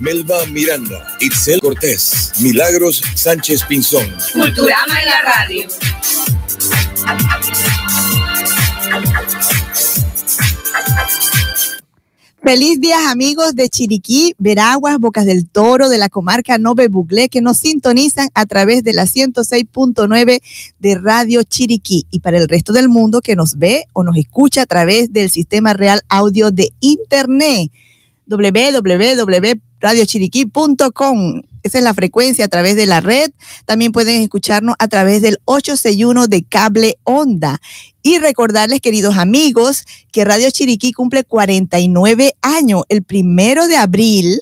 Melba Miranda, Itzel Cortés, Milagros Sánchez Pinzón. Culturama en la radio. Feliz día amigos de Chiriquí, Veraguas, Bocas del Toro, de la comarca Nove Buglé, que nos sintonizan a través de la 106.9 de Radio Chiriquí y para el resto del mundo que nos ve o nos escucha a través del sistema real audio de Internet www.radiochiriquí.com. Esa es la frecuencia a través de la red. También pueden escucharnos a través del 861 de cable onda. Y recordarles, queridos amigos, que Radio Chiriquí cumple 49 años. El primero de abril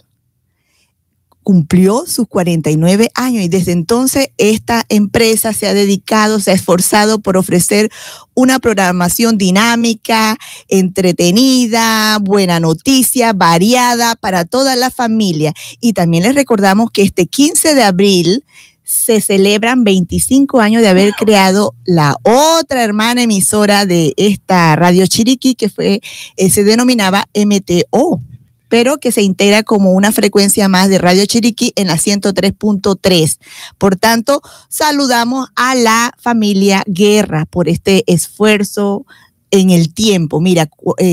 cumplió sus 49 años y desde entonces esta empresa se ha dedicado, se ha esforzado por ofrecer una programación dinámica, entretenida, buena noticia, variada para toda la familia. Y también les recordamos que este 15 de abril se celebran 25 años de haber creado la otra hermana emisora de esta radio Chiriquí que fue, eh, se denominaba MTO pero que se integra como una frecuencia más de Radio Chiriquí en la 103.3. Por tanto, saludamos a la familia Guerra por este esfuerzo en el tiempo. Mira,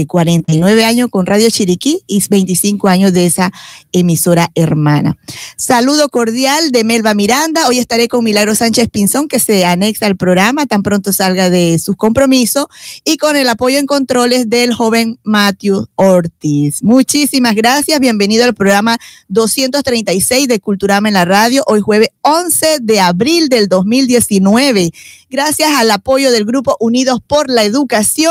49 eh, años con Radio Chiriquí y 25 años de esa emisora hermana. Saludo cordial de Melba Miranda. Hoy estaré con Milagro Sánchez Pinzón, que se anexa al programa tan pronto salga de sus compromisos, y con el apoyo en controles del joven Matthew Ortiz. Muchísimas gracias. Bienvenido al programa 236 de Culturama en la Radio, hoy jueves 11 de abril del 2019 gracias al apoyo del Grupo Unidos por la Educación,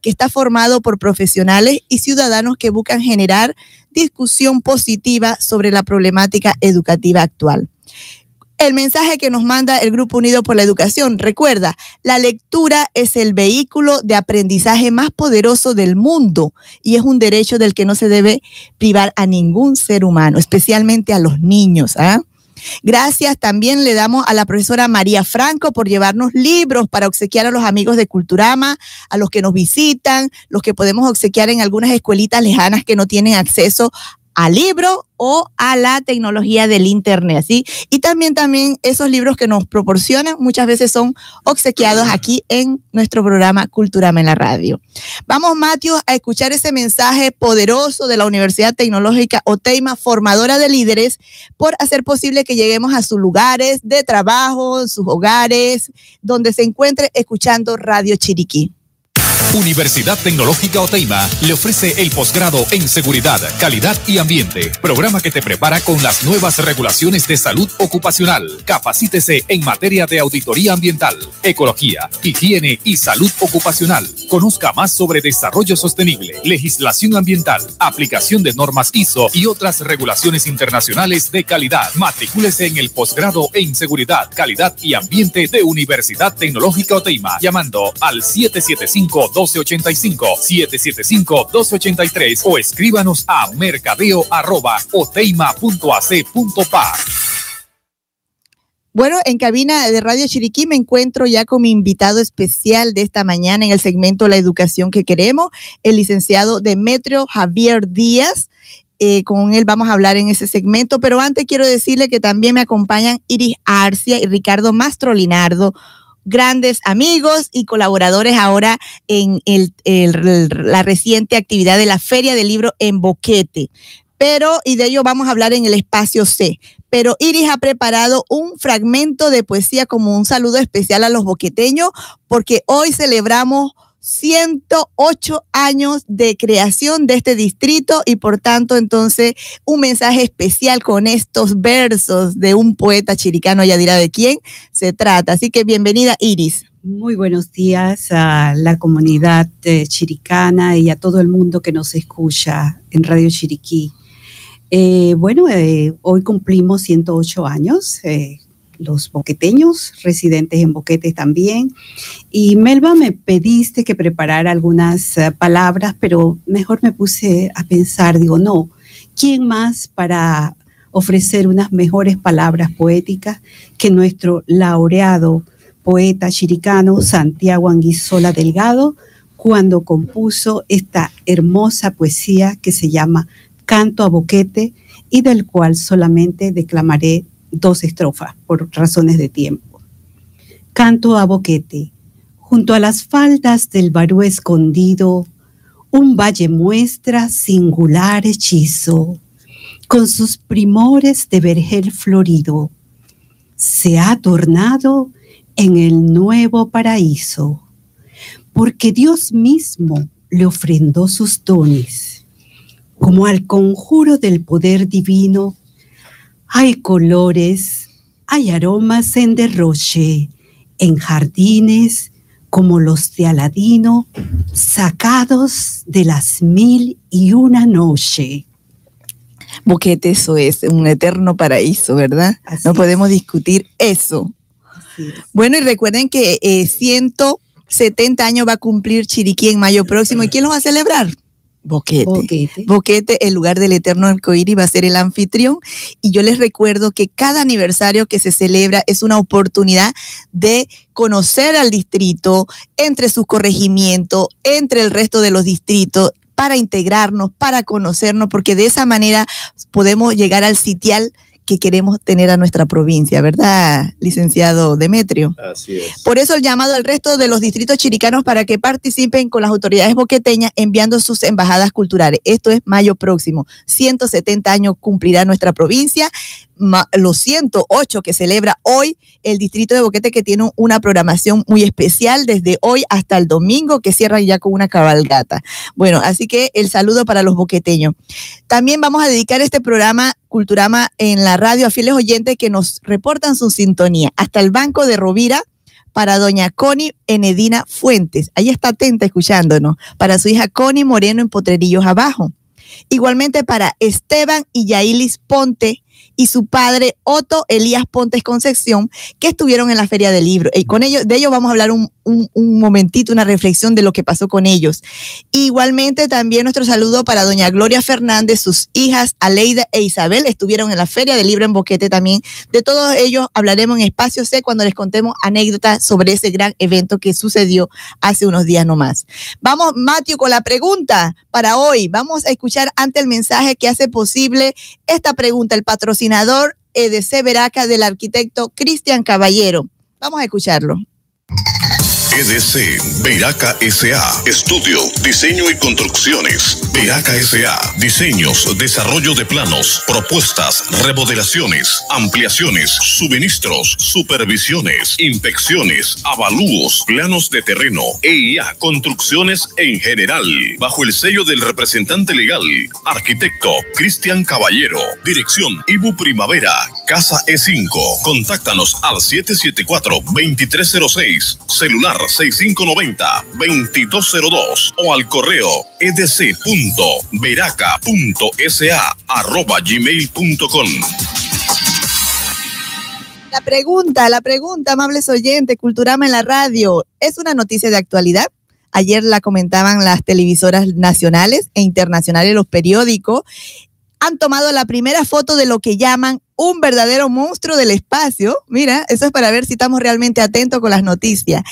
que está formado por profesionales y ciudadanos que buscan generar discusión positiva sobre la problemática educativa actual. El mensaje que nos manda el Grupo Unido por la Educación, recuerda, la lectura es el vehículo de aprendizaje más poderoso del mundo y es un derecho del que no se debe privar a ningún ser humano, especialmente a los niños. ¿ah? Gracias también le damos a la profesora María Franco por llevarnos libros para obsequiar a los amigos de Culturama, a los que nos visitan, los que podemos obsequiar en algunas escuelitas lejanas que no tienen acceso a libros o a la tecnología del Internet, ¿sí? Y también, también esos libros que nos proporcionan muchas veces son obsequiados aquí en nuestro programa Culturama en la Radio. Vamos, Matthew, a escuchar ese mensaje poderoso de la Universidad Tecnológica Oteima, formadora de líderes, por hacer posible que lleguemos a sus lugares de trabajo, sus hogares, donde se encuentre escuchando Radio Chiriquí. Universidad Tecnológica Oteima le ofrece el posgrado en Seguridad, Calidad y Ambiente, programa que te prepara con las nuevas regulaciones de salud ocupacional. Capacítese en materia de auditoría ambiental, ecología, higiene y salud ocupacional. Conozca más sobre desarrollo sostenible, legislación ambiental, aplicación de normas ISO y otras regulaciones internacionales de calidad. Matricúlese en el posgrado en Seguridad, Calidad y Ambiente de Universidad Tecnológica Oteima, llamando al 775 1285 775 1283 o escríbanos a mercadeo. Bueno, en cabina de Radio Chiriquí me encuentro ya con mi invitado especial de esta mañana en el segmento La Educación que Queremos, el licenciado Demetrio Javier Díaz. Eh, con él vamos a hablar en ese segmento, pero antes quiero decirle que también me acompañan Iris Arcia y Ricardo Mastro Linardo, grandes amigos y colaboradores ahora en la reciente actividad de la Feria del Libro en Boquete. Pero, y de ello vamos a hablar en el espacio C. Pero Iris ha preparado un fragmento de poesía como un saludo especial a los boqueteños, porque hoy celebramos 108 años de creación de este distrito y por tanto entonces un mensaje especial con estos versos de un poeta chiricano, ya dirá de quién se trata. Así que bienvenida Iris. Muy buenos días a la comunidad eh, chiricana y a todo el mundo que nos escucha en Radio Chiriquí. Eh, bueno, eh, hoy cumplimos 108 años los boqueteños, residentes en Boquete también. Y Melba, me pediste que preparara algunas eh, palabras, pero mejor me puse a pensar, digo, no, ¿quién más para ofrecer unas mejores palabras poéticas que nuestro laureado poeta chiricano Santiago Anguizola Delgado cuando compuso esta hermosa poesía que se llama Canto a Boquete y del cual solamente declamaré dos estrofas por razones de tiempo. Canto a boquete. Junto a las faldas del barú escondido, un valle muestra singular hechizo, con sus primores de vergel florido. Se ha tornado en el nuevo paraíso, porque Dios mismo le ofrendó sus dones. Como al conjuro del poder divino, hay colores, hay aromas en derroche, en jardines como los de Aladino, sacados de las mil y una noche. Boquete, eso es un eterno paraíso, ¿verdad? no podemos discutir eso. Bueno, y recuerden que 170 eh, años va a cumplir Chiriquí en mayo próximo. ¿Y quién lo va a celebrar? Boquete. Boquete. el lugar del eterno arcoíris, va a ser el anfitrión. Y yo les recuerdo que cada aniversario que se celebra es una oportunidad de conocer al distrito entre sus corregimientos, entre el resto de los distritos, para integrarnos, para conocernos, porque de esa manera podemos llegar al sitial que queremos tener a nuestra provincia, ¿verdad, licenciado Demetrio? Así es. Por eso el llamado al resto de los distritos chiricanos para que participen con las autoridades boqueteñas enviando sus embajadas culturales. Esto es mayo próximo. 170 años cumplirá nuestra provincia los 108 que celebra hoy el distrito de Boquete que tiene una programación muy especial desde hoy hasta el domingo que cierran ya con una cabalgata. Bueno, así que el saludo para los boqueteños. También vamos a dedicar este programa Culturama en la radio a fieles oyentes que nos reportan su sintonía. Hasta el Banco de Rovira para doña Connie Enedina Fuentes. Ahí está atenta escuchándonos. Para su hija Connie Moreno en Potrerillos Abajo. Igualmente para Esteban y Yailis Ponte y su padre Otto Elías Pontes Concepción, que estuvieron en la Feria del Libro. Y con ellos, de ellos vamos a hablar un, un, momentito, una reflexión de lo que pasó con ellos. Igualmente también nuestro saludo para doña Gloria Fernández, sus hijas Aleida e Isabel estuvieron en la Feria del Libro en Boquete también. De todos ellos hablaremos en Espacio C cuando les contemos anécdotas sobre ese gran evento que sucedió hace unos días nomás. Vamos, Matthew, con la pregunta para hoy. Vamos a escuchar ante el mensaje que hace posible esta pregunta, el patrocinador EDC Veraca del arquitecto Cristian Caballero. Vamos a escucharlo. EDC, Veraca SA, Estudio, Diseño y Construcciones. Veraca SA, Diseños, Desarrollo de Planos, Propuestas, Remodelaciones, Ampliaciones, Suministros, Supervisiones, Inspecciones, Avalúos, Planos de Terreno, EIA, Construcciones en general. Bajo el sello del representante legal, Arquitecto Cristian Caballero. Dirección Ibu Primavera, Casa E5. Contáctanos al 774-2306, celular 6590-2202 o al correo edc.veraca.sa arroba gmail.com. La pregunta, la pregunta, amables oyentes, Culturama en la radio, ¿es una noticia de actualidad? Ayer la comentaban las televisoras nacionales e internacionales, los periódicos. Han tomado la primera foto de lo que llaman un verdadero monstruo del espacio. Mira, eso es para ver si estamos realmente atentos con las noticias.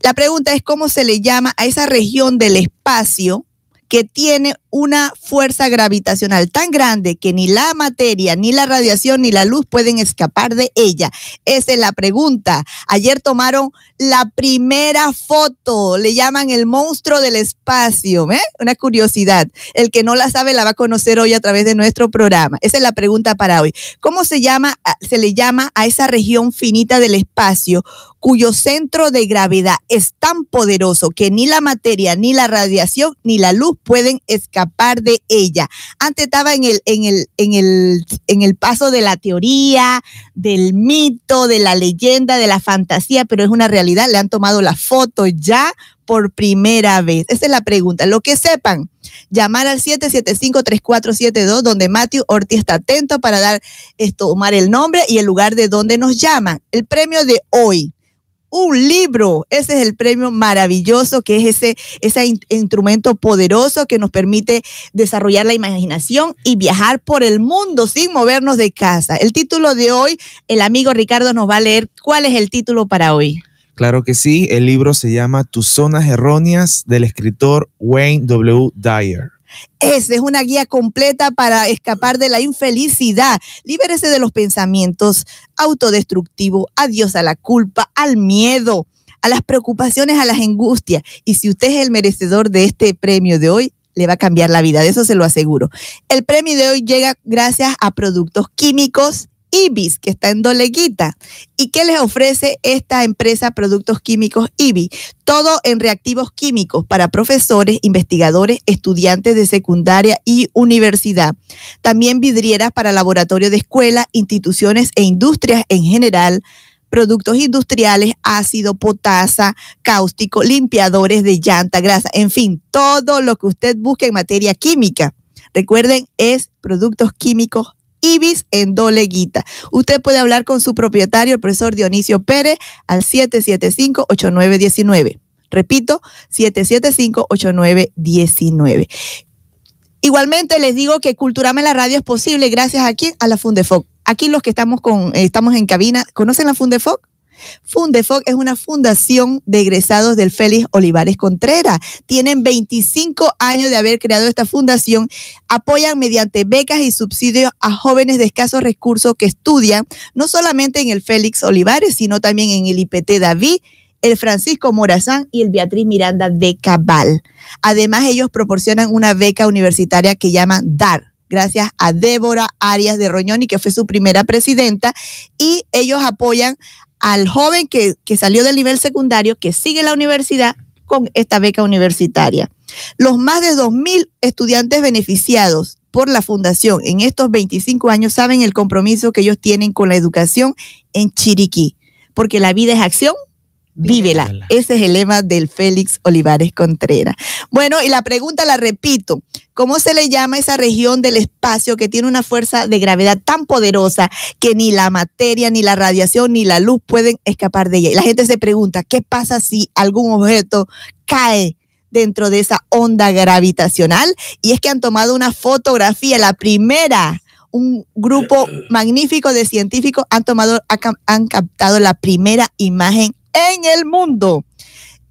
La pregunta es cómo se le llama a esa región del espacio que tiene una fuerza gravitacional tan grande que ni la materia, ni la radiación, ni la luz pueden escapar de ella? Esa es la pregunta. Ayer tomaron la primera foto, le llaman el monstruo del espacio, ¿eh? Una curiosidad. El que no la sabe la va a conocer hoy a través de nuestro programa. Esa es la pregunta para hoy. ¿Cómo se llama, se le llama a esa región finita del espacio cuyo centro de gravedad es tan poderoso que ni la materia, ni la radiación, ni la luz pueden escapar de ella. Antes estaba en el, en el, en el, en el paso de la teoría, del mito, de la leyenda, de la fantasía, pero es una realidad. Le han tomado la foto ya por primera vez. Esa es la pregunta. Lo que sepan, llamar al 775-3472, donde Matthew Ortiz está atento para dar, tomar el nombre y el lugar de donde nos llaman. El premio de hoy un libro. Ese es el premio maravilloso que es ese, ese instrumento poderoso que nos permite desarrollar la imaginación y viajar por el mundo sin movernos de casa. El título de hoy, el amigo Ricardo nos va a leer. ¿Cuál es el título para hoy? Claro que sí, el libro se llama Tus zonas erróneas del escritor Wayne W. Dyer. Esa es una guía completa para escapar de la infelicidad. Libérese de los pensamientos autodestructivos. Adiós a la culpa, al miedo, a las preocupaciones, a las angustias. Y si usted es el merecedor de este premio de hoy, le va a cambiar la vida, de eso se lo aseguro. El premio de hoy llega gracias a productos químicos IBIS, que está en Doleguita. ¿Y qué les ofrece esta empresa Productos Químicos IBI? Todo en reactivos químicos para profesores, investigadores, estudiantes de secundaria y universidad. También vidrieras para laboratorios de escuela, instituciones e industrias en general productos industriales, ácido, potasa, cáustico, limpiadores de llanta, grasa, en fin, todo lo que usted busque en materia química. Recuerden, es productos químicos Ibis en Doleguita. Usted puede hablar con su propietario, el profesor Dionisio Pérez, al 775-8919. Repito, 775-8919. Igualmente les digo que Culturame la Radio es posible gracias a quién? A la Fundefoc. Aquí los que estamos con, estamos en cabina, ¿conocen la Fundefoc? Fundefoc es una fundación de egresados del Félix Olivares Contreras. Tienen 25 años de haber creado esta fundación. Apoyan mediante becas y subsidios a jóvenes de escasos recursos que estudian no solamente en el Félix Olivares, sino también en el IPT David, el Francisco Morazán y el Beatriz Miranda de Cabal. Además, ellos proporcionan una beca universitaria que llaman DAR, gracias a Débora Arias de Roñoni, que fue su primera presidenta, y ellos apoyan al joven que, salió del nivel secundario, que sigue la universidad con esta beca universitaria. Los más de 2.000 estudiantes beneficiados por la fundación en estos 25 años saben el compromiso que ellos tienen con la educación en Chiriquí, porque la vida es acción Vívela. Ese es el lema del Félix Olivares Contreras. Bueno, y la pregunta la repito. ¿Cómo se le llama esa región del espacio que tiene una fuerza de gravedad tan poderosa que ni la materia, ni la radiación, ni la luz pueden escapar de ella? Y la gente se pregunta, ¿qué pasa si algún objeto cae dentro de esa onda gravitacional? Y es que han tomado una fotografía, la primera un grupo magnífico de científicos han tomado, han captado la primera imagen en el mundo.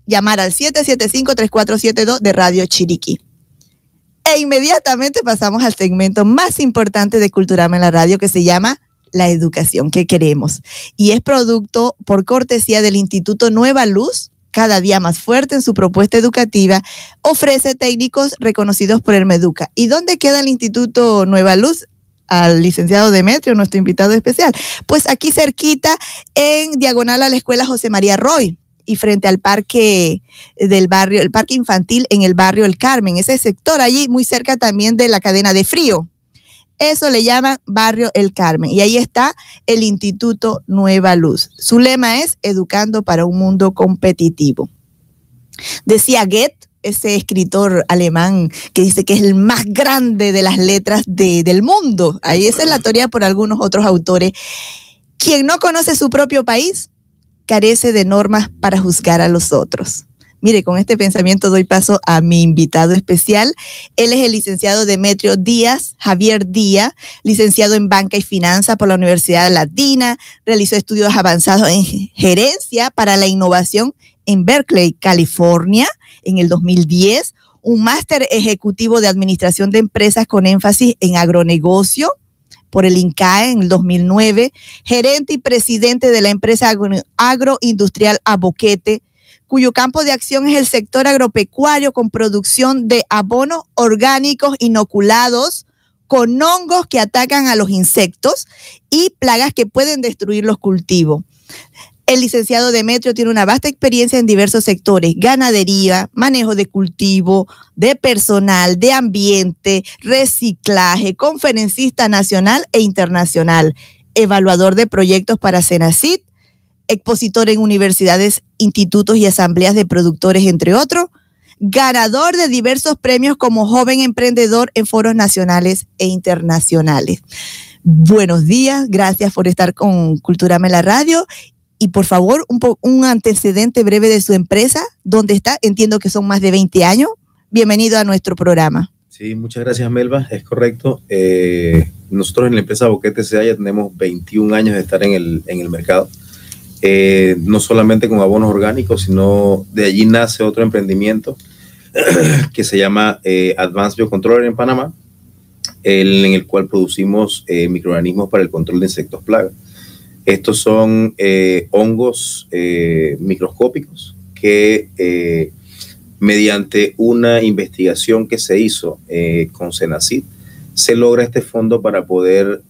Llamar al 775-3472 de Radio Chiriquí. E inmediatamente pasamos al segmento más importante de Culturama en la radio que se llama La educación que queremos. Y es producto por cortesía del Instituto Nueva Luz, cada día más fuerte en su propuesta educativa, ofrece técnicos reconocidos por el Meduca. ¿Y dónde queda el Instituto Nueva Luz? Al licenciado Demetrio, nuestro invitado especial. Pues aquí cerquita, en diagonal a la escuela José María Roy y frente al parque del barrio, el parque infantil en el barrio El Carmen, ese sector allí muy cerca también de la cadena de frío. Eso le llaman Barrio El Carmen. Y ahí está el Instituto Nueva Luz. Su lema es Educando para un Mundo Competitivo. Decía Goethe, ese escritor alemán que dice que es el más grande de las letras del mundo. Ahí esa es la teoría por algunos otros autores. Quien no conoce su propio país carece de normas para juzgar a los otros. Mire, con este pensamiento doy paso a mi invitado especial. Él es el licenciado Demetrio Díaz, Javier Díaz, licenciado en Banca y Finanza por la Universidad Latina, realizó estudios avanzados en gerencia para la innovación en Berkeley, California, en el 2010, un máster ejecutivo de administración de empresas con énfasis en agronegocio por el INCAE en el 2009, gerente y presidente de la empresa agroindustrial Aboquete, cuyo campo de acción es el sector agropecuario con producción de abonos orgánicos inoculados con hongos que atacan a los insectos y plagas que pueden destruir los cultivos. El licenciado Demetrio tiene una vasta experiencia en diversos sectores, ganadería, manejo de cultivo, de personal, de ambiente, reciclaje, conferencista nacional e internacional, evaluador de proyectos para Senacid, expositor en universidades, institutos y asambleas de productores, entre otros, ganador de diversos premios como joven emprendedor en foros nacionales e internacionales. Buenos días, gracias por estar con Culturame la Radio y por favor, un, antecedente breve de su empresa, dónde está, entiendo que son más de 20 años. Bienvenido a nuestro programa. Sí, muchas gracias Melba, es correcto. Eh, nosotros en la empresa Boquete SEA ya tenemos 21 años de estar en el, en el mercado. Eh, no solamente con abonos orgánicos, sino de allí nace otro emprendimiento que se llama eh, Advanced Biocontroller en Panamá, en el cual producimos eh, microorganismos para el control de insectos plagas. Estos son eh, hongos eh, microscópicos que eh, mediante una investigación que se hizo con Senacid, se logra este fondo para poder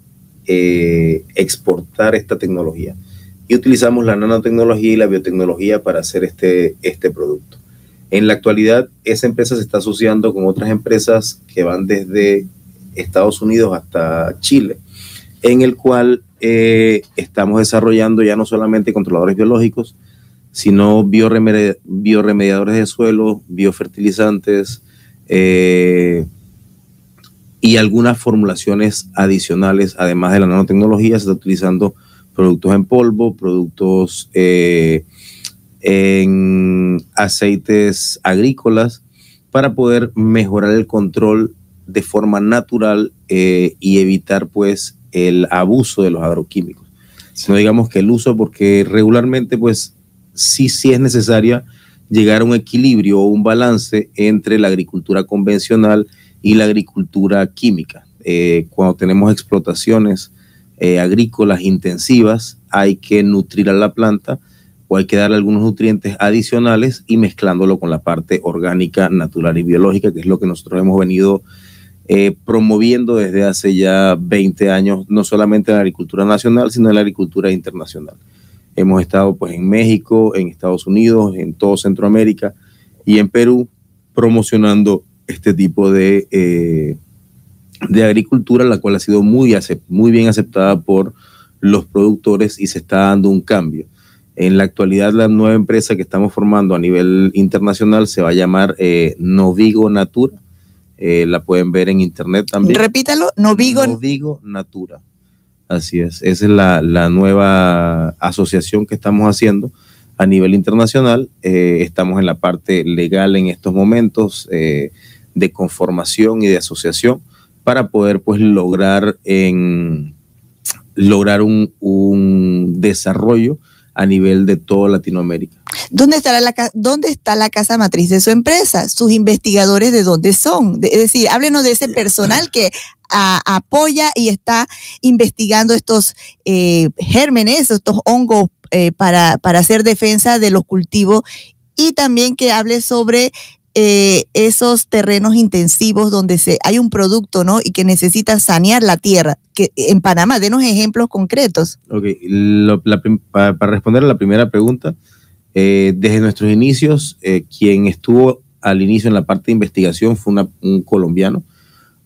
exportar esta tecnología. Y utilizamos la nanotecnología y la biotecnología para hacer este, este producto. En la actualidad, esa empresa se está asociando con otras empresas que van desde Estados Unidos hasta Chile, en el cual eh, estamos desarrollando ya no solamente controladores biológicos, sino bioremedi- bioremediadores de suelo, biofertilizantes eh, y algunas formulaciones adicionales, además de la nanotecnología, se está utilizando productos en polvo, productos eh, en aceites agrícolas para poder mejorar el control de forma natural y evitar pues el abuso de los agroquímicos. Sino digamos que el uso, porque regularmente pues sí, sí es necesaria llegar a un equilibrio o un balance entre la agricultura convencional y la agricultura química. Eh, cuando tenemos explotaciones eh, agrícolas intensivas, hay que nutrir a la planta o hay que darle algunos nutrientes adicionales y mezclándolo con la parte orgánica, natural y biológica, que es lo que nosotros hemos venido eh, promoviendo desde hace ya 20 años, no solamente en la agricultura nacional, sino en la agricultura internacional. Hemos estado pues en México, en Estados Unidos, en todo Centroamérica y en Perú promocionando este tipo de, eh, de agricultura, la cual ha sido muy, muy bien aceptada por los productores y se está dando un cambio. En la actualidad, la nueva empresa que estamos formando a nivel internacional se va a llamar eh, Novigo Natura. Eh, la pueden ver en internet también. Repítalo, Novigo. Novigo Natura. Así es. Esa es la, la nueva asociación que estamos haciendo a nivel internacional. Eh, estamos en la parte legal en estos momentos eh, de conformación y de asociación para poder pues lograr en lograr un, un desarrollo a nivel de toda Latinoamérica. ¿Dónde, estará la, ¿Dónde está la casa matriz de su empresa? ¿Sus investigadores de dónde son? Es decir, háblenos de ese personal que apoya y está investigando estos eh, gérmenes, estos hongos eh, para, para hacer defensa de los cultivos y también que hable sobre eh, esos terrenos intensivos donde se, hay un producto ¿no? y que necesita sanear la tierra. Que, en Panamá, denos ejemplos concretos. Para responder a la primera pregunta, eh, desde nuestros inicios, eh, quien estuvo al inicio en la parte de investigación fue una- un colombiano.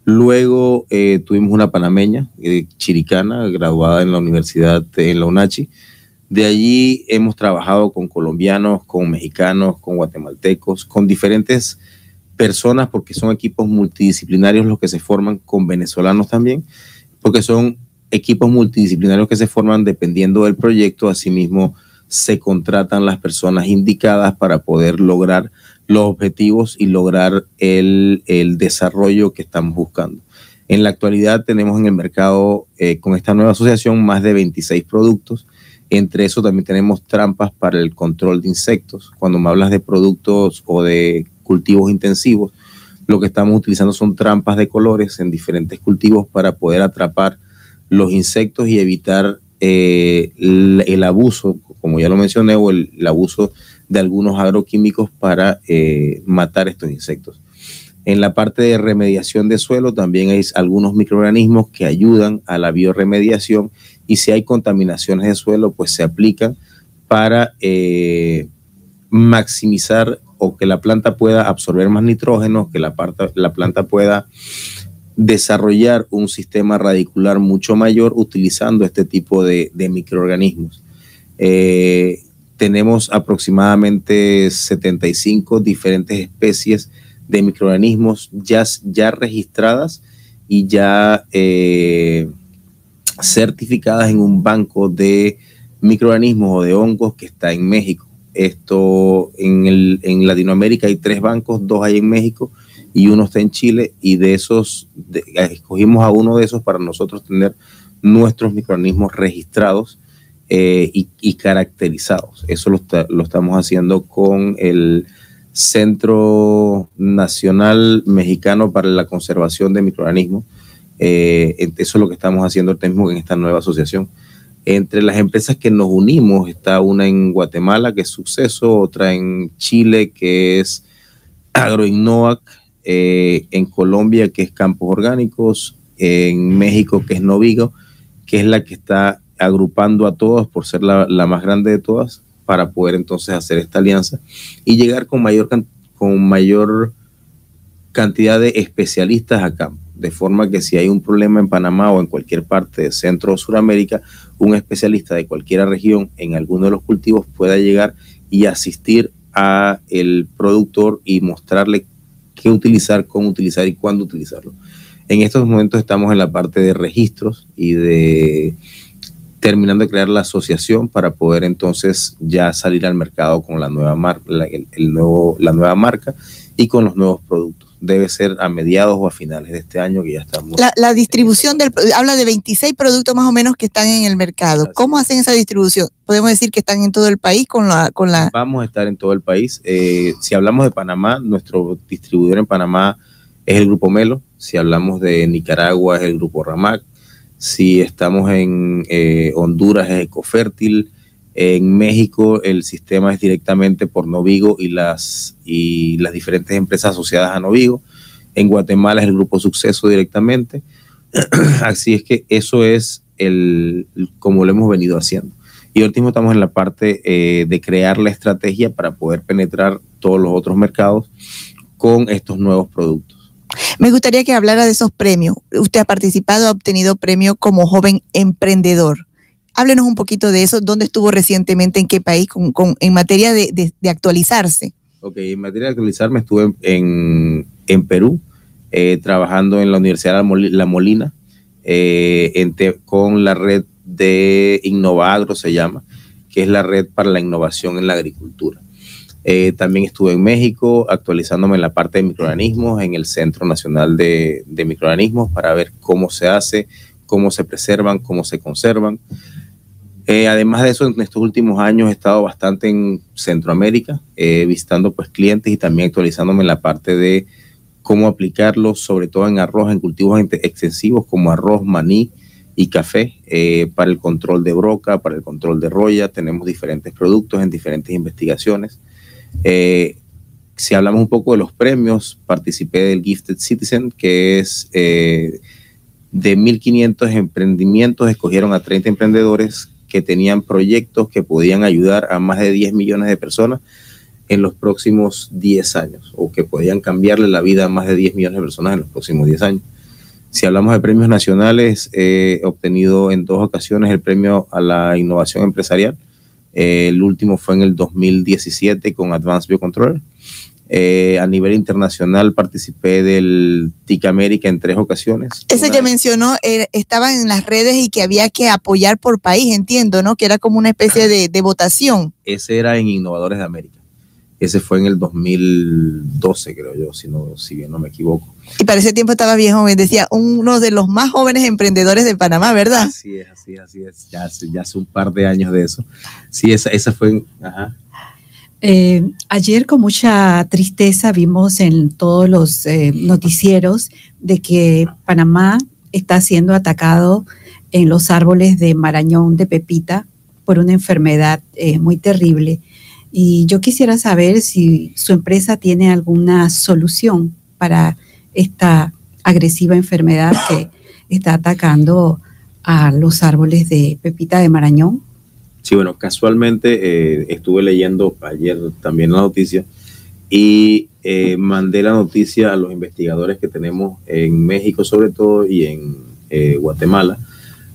Luego tuvimos una panameña, chiricana, graduada en la universidad, en la UNACHI. De allí hemos trabajado con colombianos, con mexicanos, con guatemaltecos, con diferentes personas, porque son equipos multidisciplinarios los que se forman, con venezolanos también, porque son equipos multidisciplinarios que se forman dependiendo del proyecto, asimismo se contratan las personas indicadas para poder lograr los objetivos y lograr el, el desarrollo que estamos buscando. En la actualidad tenemos en el mercado, eh, con esta nueva asociación, más de 26 productos. Entre eso también tenemos trampas para el control de insectos. Cuando me hablas de productos o de cultivos intensivos, lo que estamos utilizando son trampas de colores en diferentes cultivos para poder atrapar los insectos y evitar eh, el, abuso, como ya lo mencioné, o el, el abuso de algunos agroquímicos para eh, matar estos insectos. En la parte de remediación de suelo también hay algunos microorganismos que ayudan a la bioremediación y si hay contaminaciones de suelo, pues se aplican para eh, maximizar o que la planta pueda absorber más nitrógeno, que la, parta- la planta pueda desarrollar un sistema radicular mucho mayor utilizando este tipo de, microorganismos. Eh, tenemos aproximadamente 75 diferentes especies de microorganismos ya, ya registradas y ya eh, certificadas en un banco de microorganismos o de hongos que está en México. Esto en, el, en Latinoamérica hay tres bancos, dos hay en México y uno está en Chile y de esos escogimos a uno de esos para nosotros tener nuestros microorganismos registrados eh, y, caracterizados. Eso lo, lo estamos haciendo con el Centro Nacional Mexicano para la Conservación de Microorganismos. Eh, eso es lo que estamos haciendo mismo en esta nueva asociación. Entre las empresas que nos unimos está una en Guatemala, que es Suceso, otra en Chile, que es Agroinnovac, eh, en Colombia, que es Campos Orgánicos, en México, que es Novigo, que es la que está agrupando a todas por ser la, más grande de todas, para poder entonces hacer esta alianza y llegar con mayor, con mayor cantidad de especialistas acá, de forma que si hay un problema en Panamá o en cualquier parte de Centro o Suramérica, un especialista de cualquier región en alguno de los cultivos pueda llegar y asistir a el productor y mostrarle qué utilizar, cómo utilizar y cuándo utilizarlo. En estos momentos estamos en la parte de registros y de terminando de crear la asociación para poder entonces ya salir al mercado con la nueva, el, nuevo, la nueva marca y con los nuevos productos. Debe ser a mediados o a finales de este año que ya estamos. La, distribución del habla de 26 productos más o menos que están en el mercado. ¿Cómo hacen esa distribución? Podemos decir que están en todo el país con la con la. Vamos a estar en todo el país. Eh, si hablamos de Panamá, nuestro distribuidor en Panamá es el grupo Melo. Si hablamos de Nicaragua es el grupo Ramac si estamos en eh, Honduras es Ecofértil, en México el sistema es directamente por Novigo y las, y las diferentes empresas asociadas a Novigo, en Guatemala es el Grupo Suceso directamente, así es que eso es el, como lo hemos venido haciendo. Y último estamos en la parte eh, de crear la estrategia para poder penetrar todos los otros mercados con estos nuevos productos. Me gustaría que hablara de esos premios. Usted ha participado, ha obtenido premio como joven emprendedor. Háblenos un poquito de eso. ¿Dónde estuvo recientemente? ¿En qué país? En materia de, actualizarse. Ok, en materia de actualizarme estuve en, Perú, eh, trabajando en la Universidad de La Molina, eh, con la red de Innovagro, se llama, que es la red para la innovación en la agricultura. Eh, también estuve en México actualizándome en la parte de microorganismos, en el Centro Nacional de, Microorganismos, para ver cómo se hace, cómo se preservan, cómo se conservan. Eh, además de eso, en estos últimos años he estado bastante en Centroamérica, eh, visitando pues clientes y también actualizándome en la parte de cómo aplicarlos, sobre todo en arroz, en cultivos extensivos como arroz, maní y café, para el control de broca, para el control de roya. Tenemos diferentes productos en diferentes investigaciones. Eh, si hablamos un poco de los premios, participé del Gifted Citizen, que es eh, de 1.500 emprendimientos, escogieron a 30 emprendedores que tenían proyectos que podían ayudar a más de 10 millones de personas en los próximos 10 años, o que podían cambiarle la vida a más de 10 millones de personas en los próximos 10 años. Si hablamos de premios nacionales, he obtenido en dos ocasiones el premio a la innovación empresarial el último fue en el 2017 con Advanced Biocontrol. Eh, a nivel internacional participé del TIC América en tres ocasiones. Ese que mencionó eh, estaba en las redes y que había que apoyar por país, entiendo, ¿no? Que era como una especie de, de votación. Ese era en Innovadores de América. Ese fue en el 2012, creo yo, si, no, si bien no me equivoco. Y para ese tiempo estaba bien joven, decía, uno de los más jóvenes emprendedores de Panamá, ¿verdad? Así es, así es, así es. Ya hace, ya hace un par de años de eso. Sí, esa, esa fue... Ajá. Eh, ayer con mucha tristeza vimos en todos los eh, noticieros de que Panamá está siendo atacado en los árboles de Marañón de Pepita por una enfermedad eh, muy terrible. Y yo quisiera saber si su empresa tiene alguna solución para esta agresiva enfermedad que está atacando a los árboles de pepita de Marañón. Sí, bueno, casualmente eh, estuve leyendo ayer también la noticia y eh, mandé la noticia a los investigadores que tenemos en México sobre todo y en eh, Guatemala.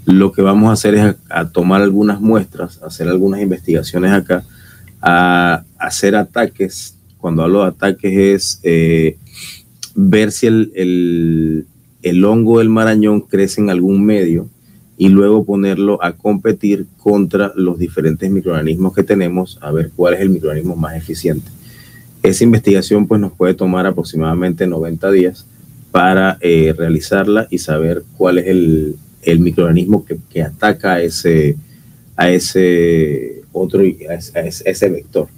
Lo que vamos a hacer es a tomar algunas muestras, hacer algunas investigaciones acá a hacer ataques. Cuando hablo de ataques es eh, ver si el, el, hongo del marañón crece en algún medio y luego ponerlo a competir contra los diferentes microorganismos que tenemos, a ver cuál es el microorganismo más eficiente. Esa investigación pues nos puede tomar aproximadamente 90 días para eh, realizarla y saber cuál es el, el microorganismo que, que, ataca a ese, a ese otro, ese vector.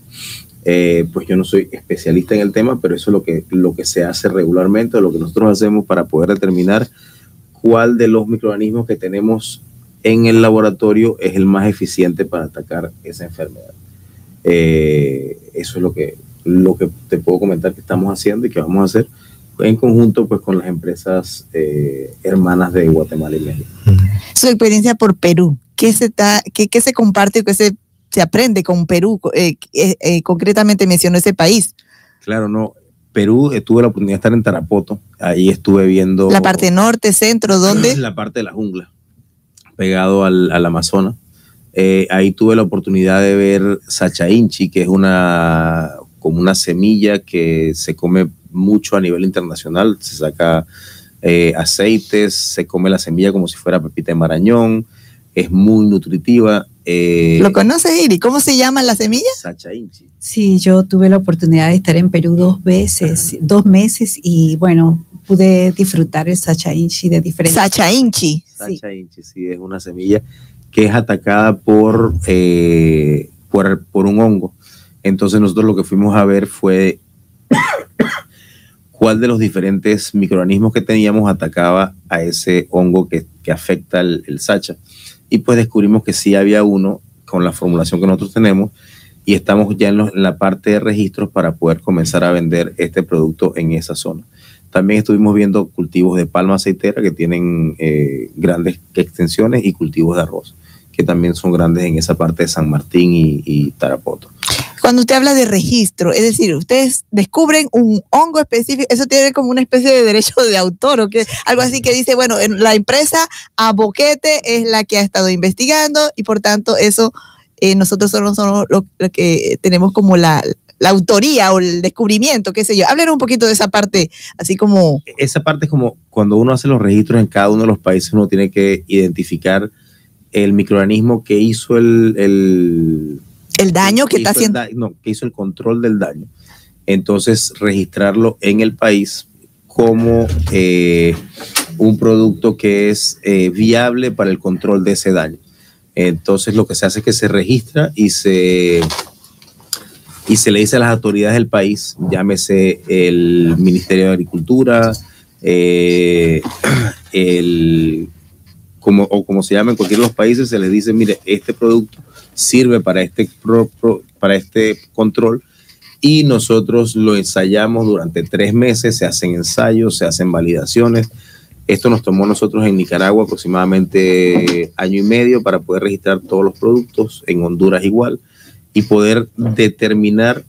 Eh, pues yo no soy especialista en el tema, pero eso es lo que, lo que se hace regularmente, lo que nosotros hacemos para poder determinar cuál de los microorganismos que tenemos en el laboratorio es el más eficiente para atacar esa enfermedad. Eh, eso es lo que, lo que te puedo comentar que estamos haciendo y que vamos a hacer en conjunto pues con las empresas eh, hermanas de Guatemala y México. Su experiencia por Perú, ¿qué se, qué, se comparte o qué se, se aprende con Perú? Eh, eh, concretamente mencionó ese país. Claro, no. Perú tuve la oportunidad de estar en Tarapoto, ahí estuve viendo... La parte norte, centro, ¿dónde? La parte de la jungla, pegado al, al Amazonas. ahí tuve la oportunidad de ver Sacha Inchi, que es una como una semilla que se come mucho a nivel internacional. Se saca eh, aceites, se come la semilla como si fuera pepita de marañón, es muy nutritiva. Eh, ¿Lo conoces, Iri? ¿Cómo se llama la semilla? Sacha Inchi. Sí, yo tuve la oportunidad de estar en Perú dos veces, dos meses, y bueno, pude disfrutar el Sacha Inchi de diferentes. Sacha Inchi. Sacha Inchi, sí, es una semilla que es atacada por, eh, por, por un hongo. Entonces nosotros lo que fuimos a ver fue cuál de los diferentes microorganismos que teníamos atacaba a ese hongo que, afecta el, sacha. Y pues descubrimos que sí había uno con la formulación que nosotros tenemos y estamos ya en, la parte de registros para poder comenzar a vender este producto en esa zona. También estuvimos viendo cultivos de palma aceitera que tienen eh, grandes extensiones y cultivos de arroz que también son grandes en esa parte de San Martín y, y Tarapoto. Cuando usted habla de registro, es decir, ustedes descubren un hongo específico, eso tiene como una especie de derecho de autor o que algo así que dice, bueno, la empresa a boquete es la que ha estado investigando y por tanto eso eh, nosotros solo somos lo, que tenemos como la, autoría o el descubrimiento, qué sé yo. Háblenos un poquito de esa parte, así como... Esa parte es como cuando uno hace los registros en cada uno de los países, uno tiene que identificar el microorganismo que hizo el el daño que, está haciendo. no, que hizo el control del daño. Entonces, registrarlo en el país como eh, un producto que es eh, viable para el control de ese daño. Entonces, lo que se hace es que se registra y se, y se le dice a las autoridades del país, llámese el Ministerio de Agricultura, eh, el, como, o como se llama en cualquiera de los países, se les dice, mire, este producto sirve para este, para este control y nosotros lo ensayamos durante tres meses, se hacen ensayos, se hacen validaciones. Esto nos tomó nosotros en Nicaragua aproximadamente año y medio para poder registrar todos los productos, en Honduras igual, y poder determinar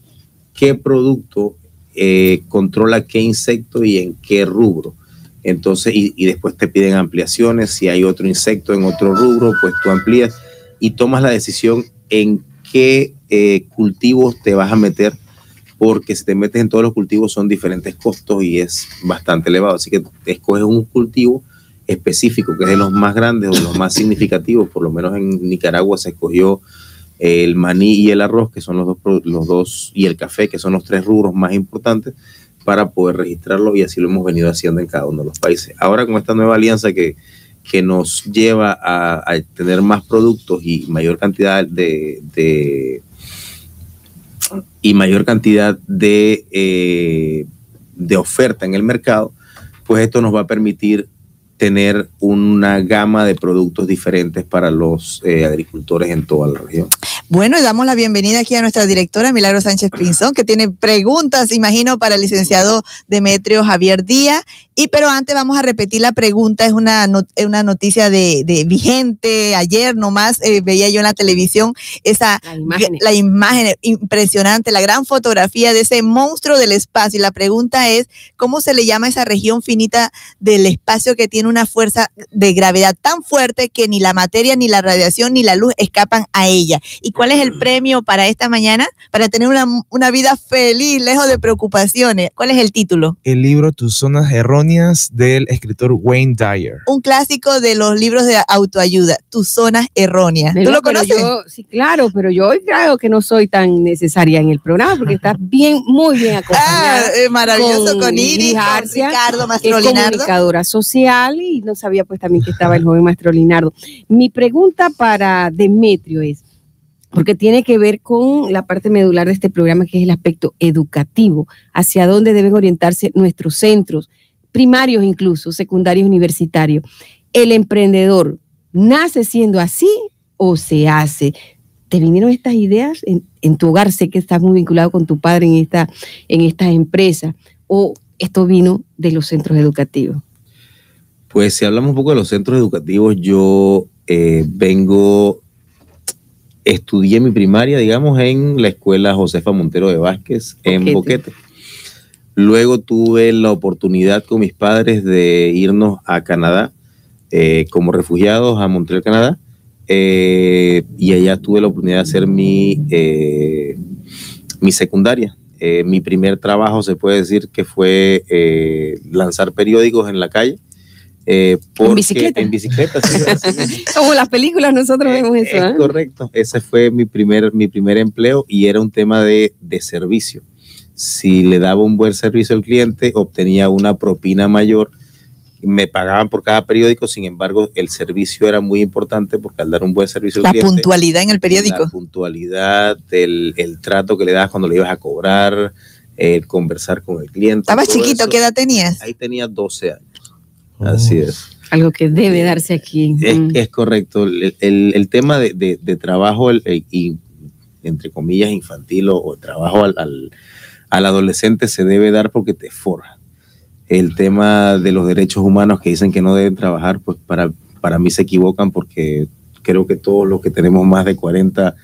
qué producto eh, controla qué insecto y en qué rubro. Entonces, y, y, después te piden ampliaciones, si hay otro insecto en otro rubro, pues tú amplías y tomas la decisión en qué eh, cultivos te vas a meter, porque si te metes en todos los cultivos son diferentes costos y es bastante elevado. Así que escoges un cultivo específico, que es de los más grandes o los más significativos, por lo menos en Nicaragua se escogió el maní y el arroz, que son los dos, los dos, y el café, que son los tres rubros más importantes, para poder registrarlo y así lo hemos venido haciendo en cada uno de los países. Ahora con esta nueva alianza que, que nos lleva a, tener más productos y mayor cantidad de, y mayor cantidad de, eh, de oferta en el mercado, pues esto nos va a permitir tener una gama de productos diferentes para los eh, agricultores en toda la región. Bueno, y damos la bienvenida aquí a nuestra directora Milagro Sánchez Pinzón, que tiene preguntas, imagino, para el licenciado Demetrio Javier Díaz. Y pero antes vamos a repetir la pregunta, es una, una noticia de, vigente, ayer nomás eh, veía yo en la televisión esa la imagen. impresionante, la gran fotografía de ese monstruo del espacio. Y la pregunta es, ¿cómo se le llama esa región finita del espacio que tiene una fuerza de gravedad tan fuerte que ni la materia, ni la radiación, ni la luz escapan a ella. ¿Y cuál es el premio para esta mañana? Para tener una, una vida feliz, lejos de preocupaciones. ¿Cuál es el título? El libro Tus zonas erróneas del escritor Wayne Dyer. Un clásico de los libros de autoayuda, Tus zonas erróneas. ¿Tú lo conoces? sí, claro, pero yo hoy creo que no soy tan necesaria en el programa porque estás bien, muy bien acompañada. Ah, maravilloso con, Iris, con Ricardo Mastrolinardo. comunicadora social y no sabía pues también que estaba el joven maestro Linardo. Mi pregunta para Demetrio es, porque tiene que ver con la parte medular de este programa, que es el aspecto educativo, hacia dónde deben orientarse nuestros centros, primarios incluso, secundarios, universitarios. El emprendedor nace siendo así o se hace. ¿Te vinieron estas ideas en, tu hogar? Sé que estás muy vinculado con tu padre en esta, en esta empresa. ¿O esto vino de los centros educativos? Pues si hablamos un poco de los centros educativos, yo eh, vengo, estudié mi primaria, digamos, en la escuela Josefa Montero de Vázquez, en Boquete. Luego tuve la oportunidad con mis padres de irnos a Canadá eh, como refugiados a Montreal, Canadá. eh, y allá tuve la oportunidad de hacer mi, eh, mi secundaria. Mi primer trabajo se puede decir que fue lanzar periódicos en la calle. Eh, porque- bicicleta? En bicicleta, sí, es. Como las películas nosotros vemos eso. Es ¿ah? correcto. Ese fue mi primer, mi primer empleo y era un tema de, de servicio. Si le daba un buen servicio al cliente, obtenía una propina mayor. Me pagaban por cada periódico, sin embargo, el servicio era muy importante porque al dar un buen servicio al La cliente, puntualidad en el periódico. la puntualidad, el, el trato que le das cuando le ibas a cobrar, el conversar con el cliente. Estabas chiquito, eso. ¿qué edad tenías? Ahí tenía 12 años. Así es. Algo que debe darse aquí. Es, Mm. es correcto. El, el- el tema de, de- de trabajo, el- el- y, entre comillas, infantil o, o trabajo al, al- al adolescente se debe dar porque te forja. El tema de los derechos humanos que dicen que no deben trabajar, pues para, para mí se equivocan porque creo que todos los que tenemos más de 40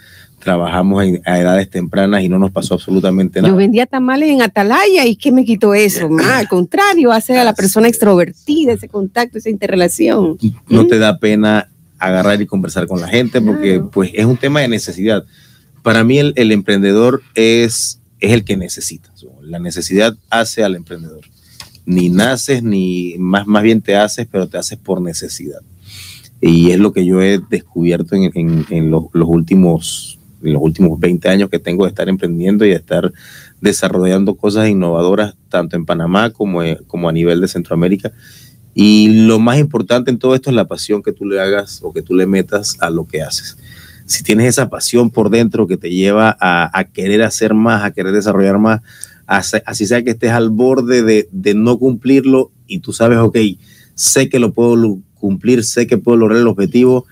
trabajamos en- a edades tempranas y no nos pasó absolutamente nada. Yo vendía tamales en Atalaya y ¿qué me quitó eso? Ma, al contrario, hace a la persona extrovertida ese contacto, esa interrelación. no ¿Mm? te da pena agarrar y conversar con la gente porque Claro. pues es un tema de necesidad. Para mí el, el emprendedor es, es el que necesita. La necesidad hace al emprendedor. Ni naces, ni más, más bien te haces, pero te haces por necesidad. Y es lo que yo he descubierto en, en- en los, los últimos, en los últimos 20 años que tengo de estar emprendiendo y de estar desarrollando cosas innovadoras tanto en Panamá como, eh, como a nivel de Centroamérica. Y lo más importante en todo esto es la pasión que tú le hagas o que tú le metas a lo que haces. Si tienes esa pasión por dentro que te lleva a, querer hacer más, a querer desarrollar más, así sea que estés al borde de, de no cumplirlo y tú sabes, ok, sé que lo puedo cumplir, sé que puedo lograr el objetivo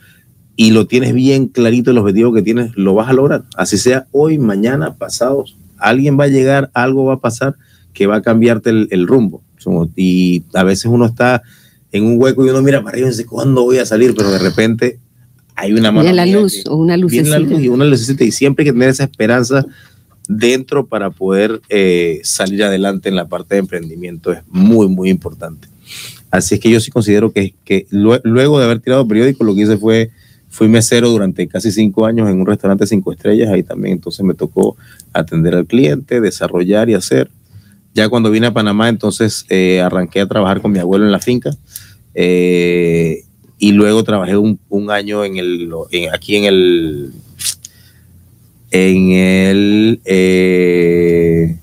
y lo tienes bien clarito el objetivo que tienes, lo vas a lograr. Así sea hoy, mañana, pasado, alguien va a llegar, algo va a pasar que va a cambiarte el, el rumbo. Y a veces uno está en un hueco y uno mira para arriba y dice, ¿cuándo voy a salir? Pero de repente hay una mano. Viene la luz o una viene la lucecita. luz y una lucecita y siempre hay que tener esa esperanza dentro para poder eh, salir adelante en la parte de emprendimiento es muy muy importante así es que yo sí considero que, que lue- luego de haber tirado periódico lo que hice fue fui mesero durante casi cinco años en un restaurante cinco estrellas ahí también entonces me tocó atender al cliente desarrollar y hacer. Ya cuando vine a Panamá entonces eh, arranqué a trabajar con mi abuelo en la finca eh, y luego trabajé un, año en el, aquí en el, en el, eh,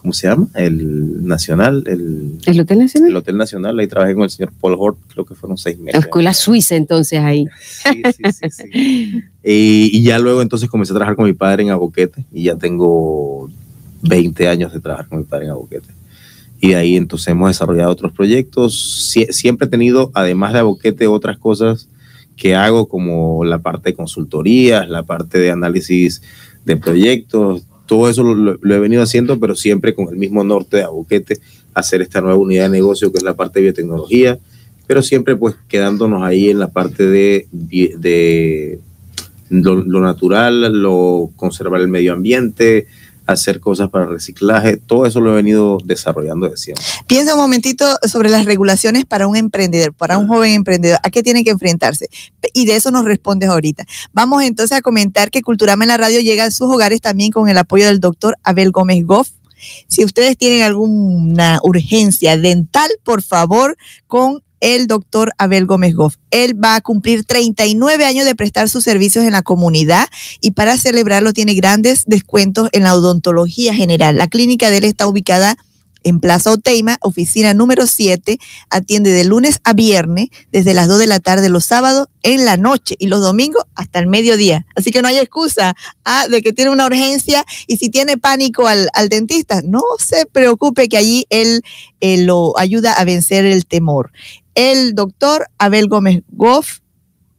¿cómo se llama? El Nacional, el, ¿El Hotel Nacional? el Hotel Nacional, ahí trabajé con el señor Paul Hort, creo que fueron seis La meses. escuela suiza entonces ahí. Sí, sí, sí, sí. Y, y ya luego entonces comencé a trabajar con mi padre en Aboquete y ya tengo 20 años de trabajar con mi padre en Aboquete. Y de ahí entonces hemos desarrollado otros proyectos. Sie- siempre he tenido, además de Aboquete, otras cosas que hago como la parte de consultorías, la parte de análisis de proyectos. Todo eso lo, he venido haciendo, pero siempre con el mismo norte de Aboquete, hacer esta nueva unidad de negocio que es la parte de biotecnología, pero siempre pues quedándonos ahí en la parte de lo, lo natural, lo conservar el medio ambiente, hacer cosas para reciclaje, todo eso lo he venido desarrollando de siempre. Piensa un momentito sobre las regulaciones para un emprendedor, para un joven emprendedor. ¿A qué tiene que enfrentarse? Y de eso nos respondes ahorita. Vamos entonces a comentar que Culturama en la radio llega a sus hogares también con el apoyo del doctor Abel Gómez Goff. Si ustedes tienen alguna urgencia dental, por favor, con el doctor Abel Gómez Goff. Él va a cumplir 39 años de prestar sus servicios en la comunidad y para celebrarlo tiene grandes descuentos en la odontología general. La clínica de él está ubicada en Plaza Oteima, oficina número 7, atiende de lunes a viernes desde las 2 de la tarde los sábados en la noche y los domingos hasta el mediodía. Así que no hay excusa ah, de que tiene una urgencia y si tiene pánico al, dentista, no se preocupe que allí él eh, lo ayuda a vencer el temor. El doctor Abel Gómez Goff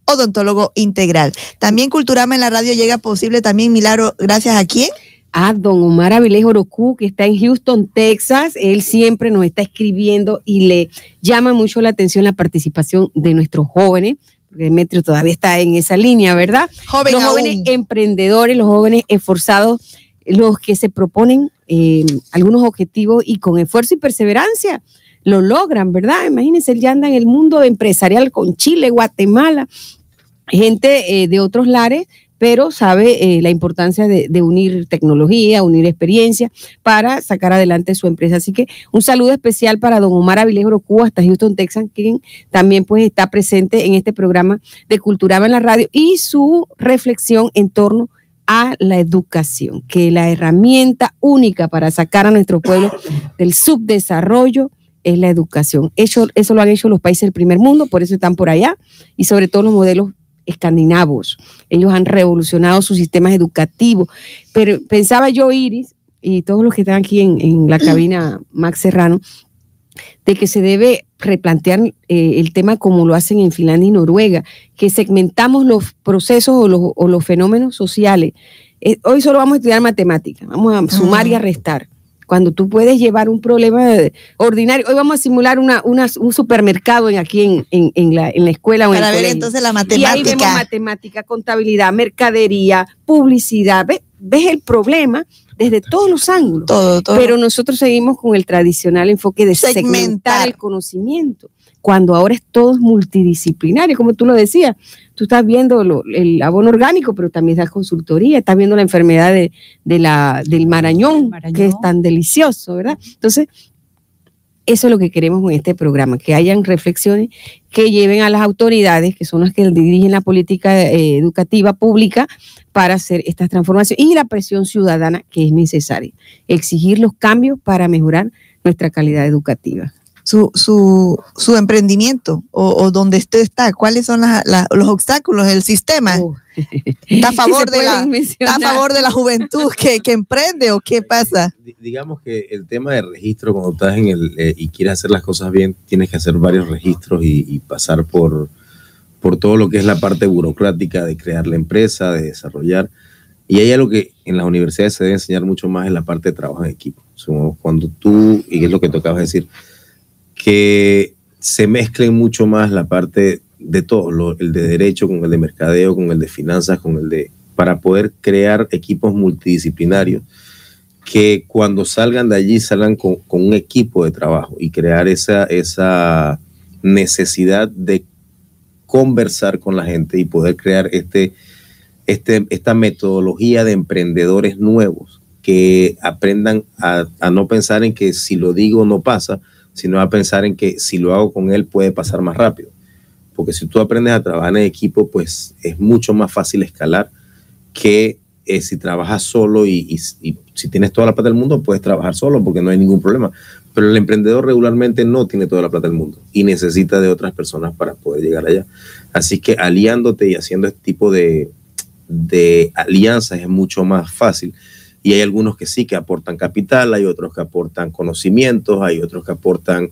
odontólogo integral. También Culturama en la radio llega posible también, Milagro, gracias a quién? a don Omar Avilés Orocu, que está en Houston, Texas. Él siempre nos está escribiendo y le llama mucho la atención la participación de nuestros jóvenes, porque Demetrio todavía está en esa línea, ¿verdad? Joven los aún. jóvenes emprendedores, los jóvenes esforzados, los que se proponen eh, algunos objetivos y con esfuerzo y perseverancia lo logran, ¿verdad? Imagínense, él ya anda en el mundo empresarial con Chile, Guatemala, gente eh, de otros lares, pero sabe eh, la importancia de, unir tecnología, unir experiencia para sacar adelante su empresa. Así que un saludo especial para don Omar Avilés Orocu hasta Houston, Texas, quien también pues está presente en este programa de Culturama en la radio y su reflexión en torno a la educación, que la herramienta única para sacar a nuestro pueblo del subdesarrollo es la educación. Eso, eso lo han hecho los países del primer mundo, por eso están por allá, y sobre todo los modelos escandinavos. Ellos han revolucionado sus sistemas educativos. Pero pensaba yo, Iris, y todos los que están aquí en, en la cabina, Max Serrano, de que se debe replantear eh, el tema como lo hacen en Finlandia y Noruega, que segmentamos los procesos o los, o los fenómenos sociales. Eh, hoy solo vamos a estudiar matemáticas, vamos a sumar y a restar cuando tú puedes llevar un problema ordinario. Hoy vamos a simular una, una, un supermercado en, aquí en, en, en, la, en la escuela o en Para el ver colegio. entonces la Y matemática. ahí vemos matemática, contabilidad, mercadería, publicidad. ¿Ves, ves el problema desde todos los ángulos. todo, todo. Pero nosotros seguimos con el tradicional enfoque de segmentar, Segmentar. el conocimiento, cuando ahora es todo multidisciplinario, como tú lo decías. Tú estás viendo lo- el abono orgánico, pero también das consultoría, estás viendo la enfermedad de, de la, del marañón, Marañón. que es tan delicioso, ¿verdad? Entonces, eso es lo que queremos con este programa, que hayan reflexiones que lleven a las autoridades, que son las que dirigen la política eh, educativa pública, para hacer estas transformaciones y la presión ciudadana que es necesaria. Exigir los cambios para mejorar nuestra calidad educativa. su, su, su emprendimiento o, o donde usted está, cuáles son las- las- los obstáculos, el sistema. Oh. ¿Está a favor, de la, está a favor de la juventud que, que emprende o qué pasa? Di- Digamos que el tema de registro, cuando estás en el eh, y quieres hacer las cosas bien, tienes que hacer varios registros y, y pasar por, por todo lo que es la parte burocrática de crear la empresa, de desarrollar. Y hay algo que en las universidades se debe enseñar mucho más en la parte de trabajo en equipo. Cuando tú, y es lo que tú acabas de decir, que se mezclen mucho más la parte de todo, lo- el de derecho con el de mercadeo, con el de finanzas, con el de para poder crear equipos multidisciplinarios que cuando salgan de allí salgan con, con un equipo de trabajo y crear esa, esa necesidad de conversar con la gente y poder crear este, este, esta metodología de emprendedores nuevos que aprendan a, no pensar en que si lo digo no pasa, sino a pensar en que si lo hago con él puede pasar más rápido. Porque si tú aprendes a trabajar en equipo, pues es mucho más fácil escalar que eh, si trabajas solo y, y- y si tienes toda la plata del mundo, puedes trabajar solo porque no hay ningún problema. Pero el emprendedor regularmente no tiene toda la plata del mundo y necesita de otras personas para poder llegar allá. Así que aliándote y haciendo este tipo de, de alianzas es mucho más fácil. Y hay algunos que sí, que aportan capital, hay otros que aportan conocimientos, hay otros que aportan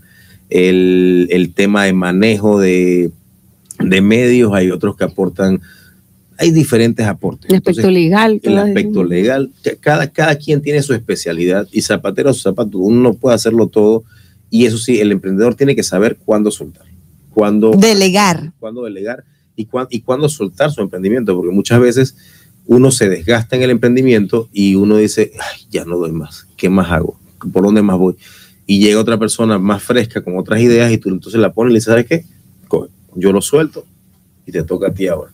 el, el tema de manejo de, de medios, hay otros que aportan, hay diferentes aportes. El aspecto Entonces, legal. el aspecto legal, cada, cada quien tiene su especialidad y zapatero a su zapato, uno no puede hacerlo todo y eso sí, el emprendedor tiene que saber cuándo soltar, cuándo Delegar. cuándo delegar y, cuán- y cuándo soltar su emprendimiento, porque muchas veces uno se desgasta en el emprendimiento y uno dice, "Ay, ya no doy más, ¿qué más hago? ¿Por dónde más voy? Y llega otra persona más fresca con otras ideas y tú entonces la pones y le dices, ¿sabes qué? Coge, Yo lo suelto y te toca a ti ahora.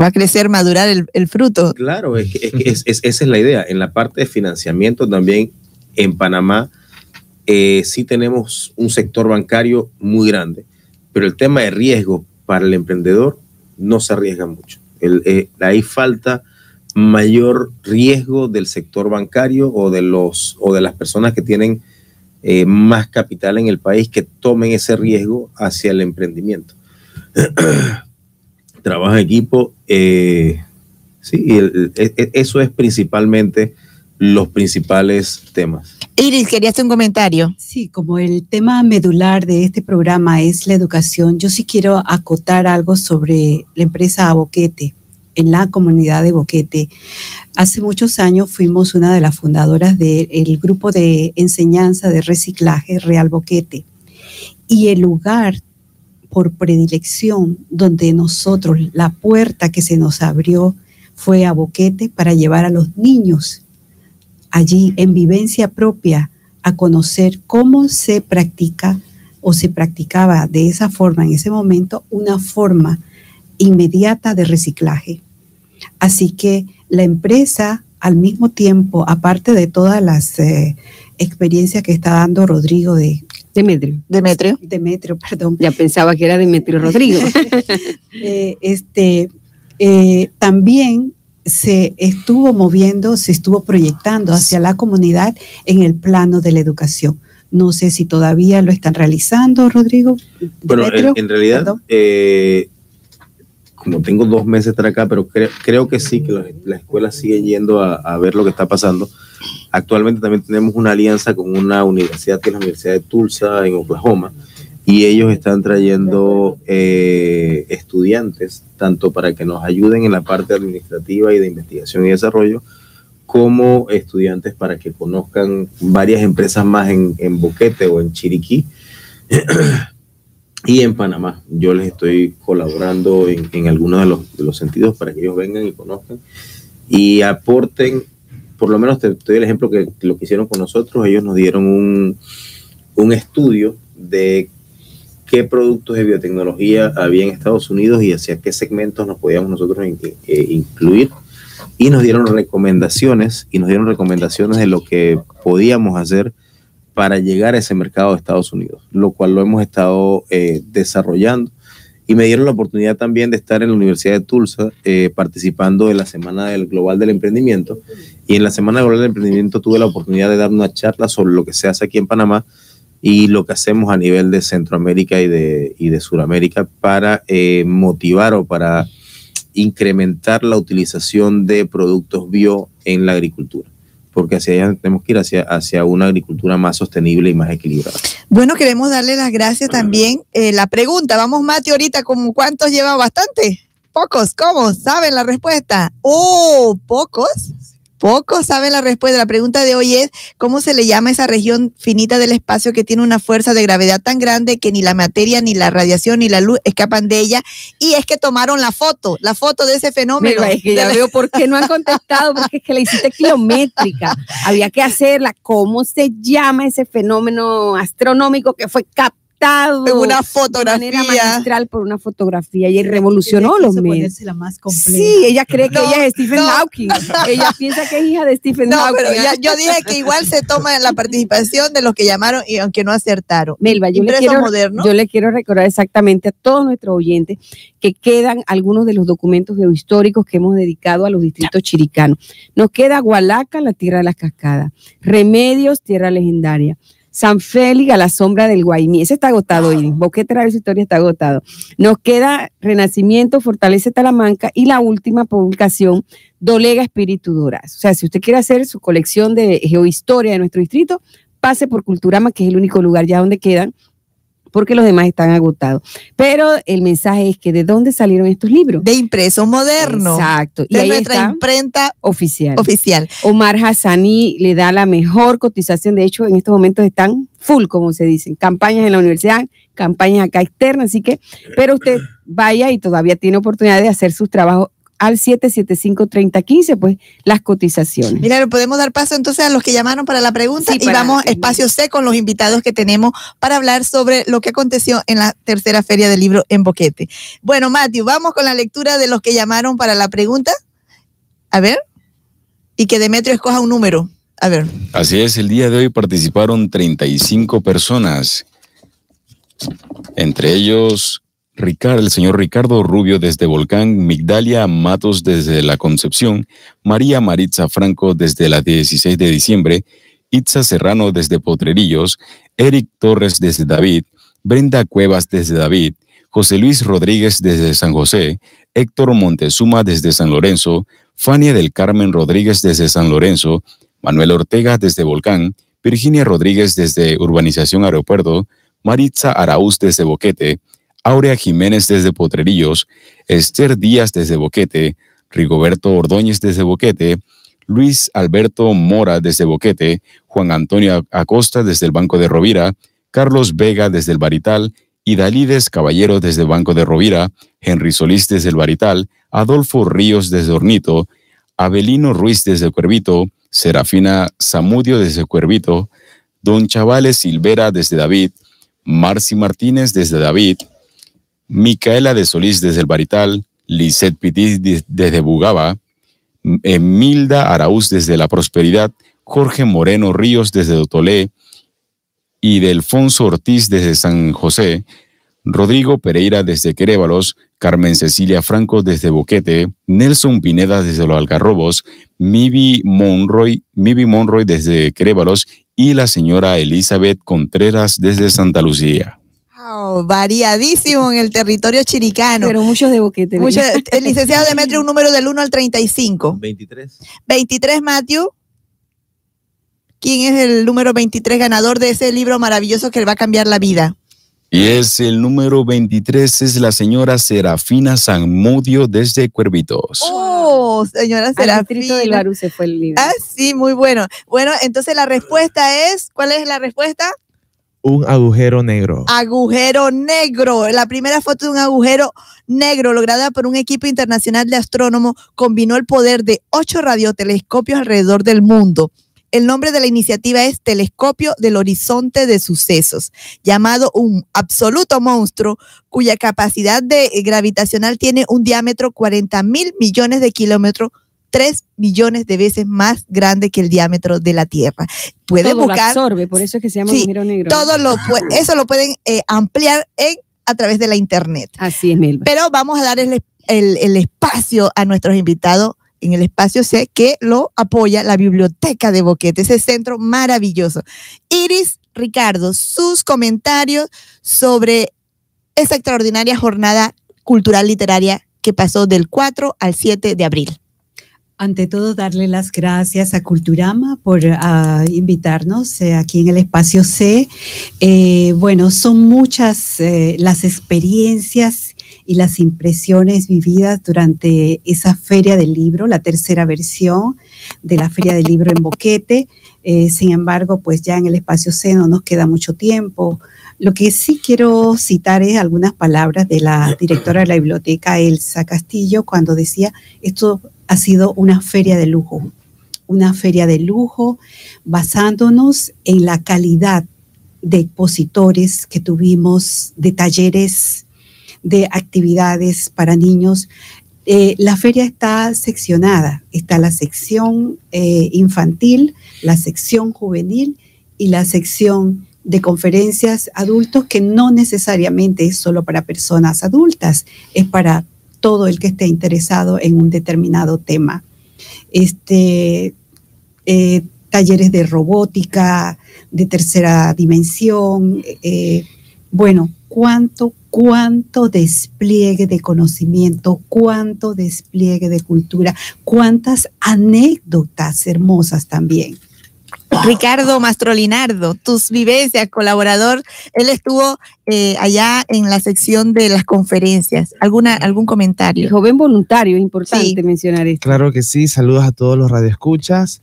Va a crecer, madurar el, el fruto. Claro, es que, es que es- es- esa es la idea. En la parte de financiamiento también en Panamá eh, sí tenemos un sector bancario muy grande, pero el tema de riesgo para el emprendedor no se arriesga mucho. El, eh, ahí falta mayor riesgo del sector bancario o de, los, o de las personas que tienen eh, más capital en el país que tomen ese riesgo hacia el emprendimiento. Trabajo en equipo, eh, sí, el- el- e- eso es principalmente los principales temas. Iris, quería hacer un comentario. Sí, como el tema medular de este programa es la educación, yo sí quiero acotar algo sobre la empresa Boquete, en la comunidad de Boquete. Hace muchos años fuimos una de las fundadoras del grupo de enseñanza de reciclaje Real Boquete. Y el lugar por predilección donde nosotros, la puerta que se nos abrió fue a Boquete para llevar a los niños allí en vivencia propia a conocer cómo se practica o se practicaba de esa forma en ese momento una forma inmediata de reciclaje. Así que la empresa al mismo tiempo, aparte de todas las eh, experiencias que está dando Rodrigo de Demetrio. Demetrio. Demetrio, perdón, Ya pensaba que era Demetrio Rodrigo. eh, este, eh, también se estuvo moviendo, se estuvo proyectando hacia la comunidad en el plano de la educación. No sé si todavía lo están realizando, Rodrigo. Bueno, en, Demetrio, en realidad, eh, como tengo dos meses de estar acá, pero cre- creo que sí, que las, las escuelas siguen yendo a, a ver lo que está pasando. Actualmente también tenemos una alianza con una universidad, que es la Universidad de Tulsa, en Oklahoma, y ellos están trayendo eh, estudiantes, tanto para que nos ayuden en la parte administrativa y de investigación y desarrollo, como estudiantes para que conozcan varias empresas más en, Boquete o en Chiriquí y en Panamá. Yo les estoy colaborando en, algunos de los sentidos para que ellos vengan y conozcan y aporten, por lo menos te, te doy el ejemplo que, lo que hicieron con nosotros, ellos nos dieron un, un estudio de qué productos de biotecnología había en Estados Unidos y hacia qué segmentos nos podíamos nosotros in- eh, incluir y nos dieron recomendaciones y nos dieron recomendaciones de lo que podíamos hacer para llegar a ese mercado de Estados Unidos, lo cual lo hemos estado eh, desarrollando. Y me dieron la oportunidad también de estar en la Universidad de Tulsa eh, participando en la Semana del Global del Emprendimiento. Y en la Semana Global del Emprendimiento tuve la oportunidad de dar una charla sobre lo que se hace aquí en Panamá y lo que hacemos a nivel de Centroamérica y de, y de Sudamérica para eh, motivar o para incrementar la utilización de productos bio en la agricultura, porque hacia allá tenemos que ir hacia, hacia una agricultura más sostenible y más equilibrada. Bueno, queremos darle las gracias también. Eh, la pregunta, vamos Mati ahorita, como ¿cuántos lleva bastante? Pocos, ¿cómo? ¿Saben la respuesta? Oh, pocos. Pocos saben la respuesta. La pregunta de hoy es, ¿cómo se le llama esa región finita del espacio que tiene una fuerza de gravedad tan grande que ni la materia, ni la radiación, ni la luz escapan de ella? Y es que tomaron la foto, la foto de ese fenómeno. Mira, es que ya veo por qué no han contestado, porque es que la hiciste kilométrica. Había que hacerla. ¿Cómo se llama ese fenómeno astronómico que fue captado en una de manera fotografía. magistral por una fotografía y revolucionó Ella los medios? más compleja. Sí, ella cree que No, ella es Stephen no. Hawking. Ella piensa que es hija de Stephen No, Hawking. pero ya, yo dije que igual se toma la participación de los que llamaron y aunque no acertaron. Melba, yo le, quiero, moderno. yo le quiero recordar exactamente a todos nuestros oyentes que quedan algunos de los documentos geohistóricos que hemos dedicado a los distritos chiricanos. Nos queda Hualaca, la tierra de las cascadas, Remedios, tierra legendaria. San Félix a la sombra del Guaymí. Ese está agotado, Iris. Boquete de su historia está agotado. Nos queda Renacimiento, Fortaleza Talamanca y la última publicación, Dolega Espíritu Doraz. O sea, si usted quiere hacer su colección de geohistoria de nuestro distrito, pase por Culturama, que es el único lugar ya donde quedan, porque los demás están agotados. Pero el mensaje es que de dónde salieron estos libros. De impreso moderno. Exacto. Y De ahí nuestra está imprenta oficial. oficial. Omar Hassani le da la mejor cotización. De hecho, en estos momentos están full, como se dicen. Campañas en la universidad, campañas acá externas. Así que, pero usted vaya y todavía tiene oportunidad de hacer sus trabajos al 775-3015, pues las cotizaciones. Mira, podemos dar paso entonces a los que llamaron para la pregunta Sí, y para- vamos a espacio C con los invitados que tenemos para hablar sobre lo que aconteció en la tercera feria del libro en Boquete. Bueno, Matthew, vamos con la lectura de los que llamaron para la pregunta. A ver. Y que Demetrio escoja un número. A ver. Así es, el día de hoy participaron 35 personas, entre ellos Ricardo, el señor Ricardo Rubio desde Volcán, Migdalia Matos desde La Concepción, María Maritza Franco desde la 16 de diciembre Itza Serrano desde Potrerillos, Eric Torres desde David, Brenda Cuevas desde David, José Luis Rodríguez desde San José, Héctor Montezuma desde San Lorenzo, Fania del Carmen Rodríguez desde San Lorenzo, Manuel Ortega desde Volcán, Virginia Rodríguez desde Urbanización Aeropuerto, Maritza Araúz desde Boquete, Aurea Jiménez desde Potrerillos, Esther Díaz desde Boquete, Rigoberto Ordóñez desde Boquete, Luis Alberto Mora desde Boquete, Juan Antonio Acosta desde el Banco de Rovira, Carlos Vega desde el Barital y Dalides Caballero desde el Banco de Rovira, Henry Solís desde el Barital, Adolfo Ríos desde Hornito, Abelino Ruiz desde Cuervito, Serafina Zamudio desde Cuervito, Don Chavales Silvera desde David, Marci Martínez desde David, Micaela de Solís desde el Barital, Lisette Pitis desde Bugaba, Emilda Araúz desde La Prosperidad, Jorge Moreno Ríos desde Dotolé y Delfonso Ortiz desde San José, Rodrigo Pereira desde Querévalos, Carmen Cecilia Franco desde Boquete, Nelson Pineda desde Los Algarrobos, Mibi Monroy, Mibi Monroy desde Querévalos y la señora Elizabeth Contreras desde Santa Lucía. Wow, variadísimo en el territorio chiricano. Pero muchos de boquete. Mucho- el licenciado Demetrio, un número del 1 al 35. 23. 23, Matthew. ¿Quién es el número 23 ganador de ese libro maravilloso que le va a cambiar la vida? Y es el número 23, es la señora Serafina Sanmudio desde Cuervitos. Oh, señora Al distrito del Serafina. Barú se fue el libro. Ah, sí, muy bueno. Bueno, entonces la respuesta es, ¿cuál es la respuesta? Un agujero negro. Agujero negro. La primera foto de un agujero negro lograda por un equipo internacional de astrónomos combinó el poder de ocho radiotelescopios alrededor del mundo. El nombre de la iniciativa es Telescopio del Horizonte de Sucesos, llamado un absoluto monstruo cuya capacidad de gravitacional tiene un diámetro 40 mil millones de kilómetros, 3 millones de veces más grande que el diámetro de la Tierra. Puede Todo lo buscar absorbe, por eso es que se llama Sí, agujero negro. todo lo pue- eso lo pueden eh, ampliar en, a través de la internet. Así es, Melba. Pero vamos a dar el, el- el espacio a nuestros invitados en el espacio C que lo apoya la Biblioteca de Boquete, ese centro maravilloso. Iris Ricardo, sus comentarios sobre esa extraordinaria jornada cultural literaria que pasó del 4 al 7 de abril. Ante todo, darle las gracias a Culturama por ah, invitarnos eh, aquí en el espacio C. Eh, bueno, son muchas eh, las experiencias y las impresiones vividas durante esa feria del libro, la tercera versión de la feria del libro en Boquete. Sin embargo, pues ya en el espacio C no nos queda mucho tiempo. Lo que sí quiero citar es algunas palabras de la directora de la biblioteca, Elsa Castillo, cuando decía, esto ha sido una feria de lujo, una feria de lujo basándonos en la calidad de expositores que tuvimos, de talleres, de actividades para niños. Eh, la feria está seccionada, está la sección eh, infantil, la sección juvenil y la sección de conferencias adultos que no necesariamente es solo para personas adultas, es para todo el que esté interesado en un determinado tema. Este, eh, talleres de robótica, de tercera dimensión, eh, bueno, cuánto, cuánto despliegue de conocimiento, cuánto despliegue de cultura, cuántas anécdotas hermosas también. Ricardo Mastrolinardo, tus vivencias, colaborador, él estuvo eh, allá en la sección de las conferencias. ¿Alguna, ¿Algún El comentario? joven voluntario, es importante Sí. mencionar esto. Claro que sí, saludos a todos los radioescuchas.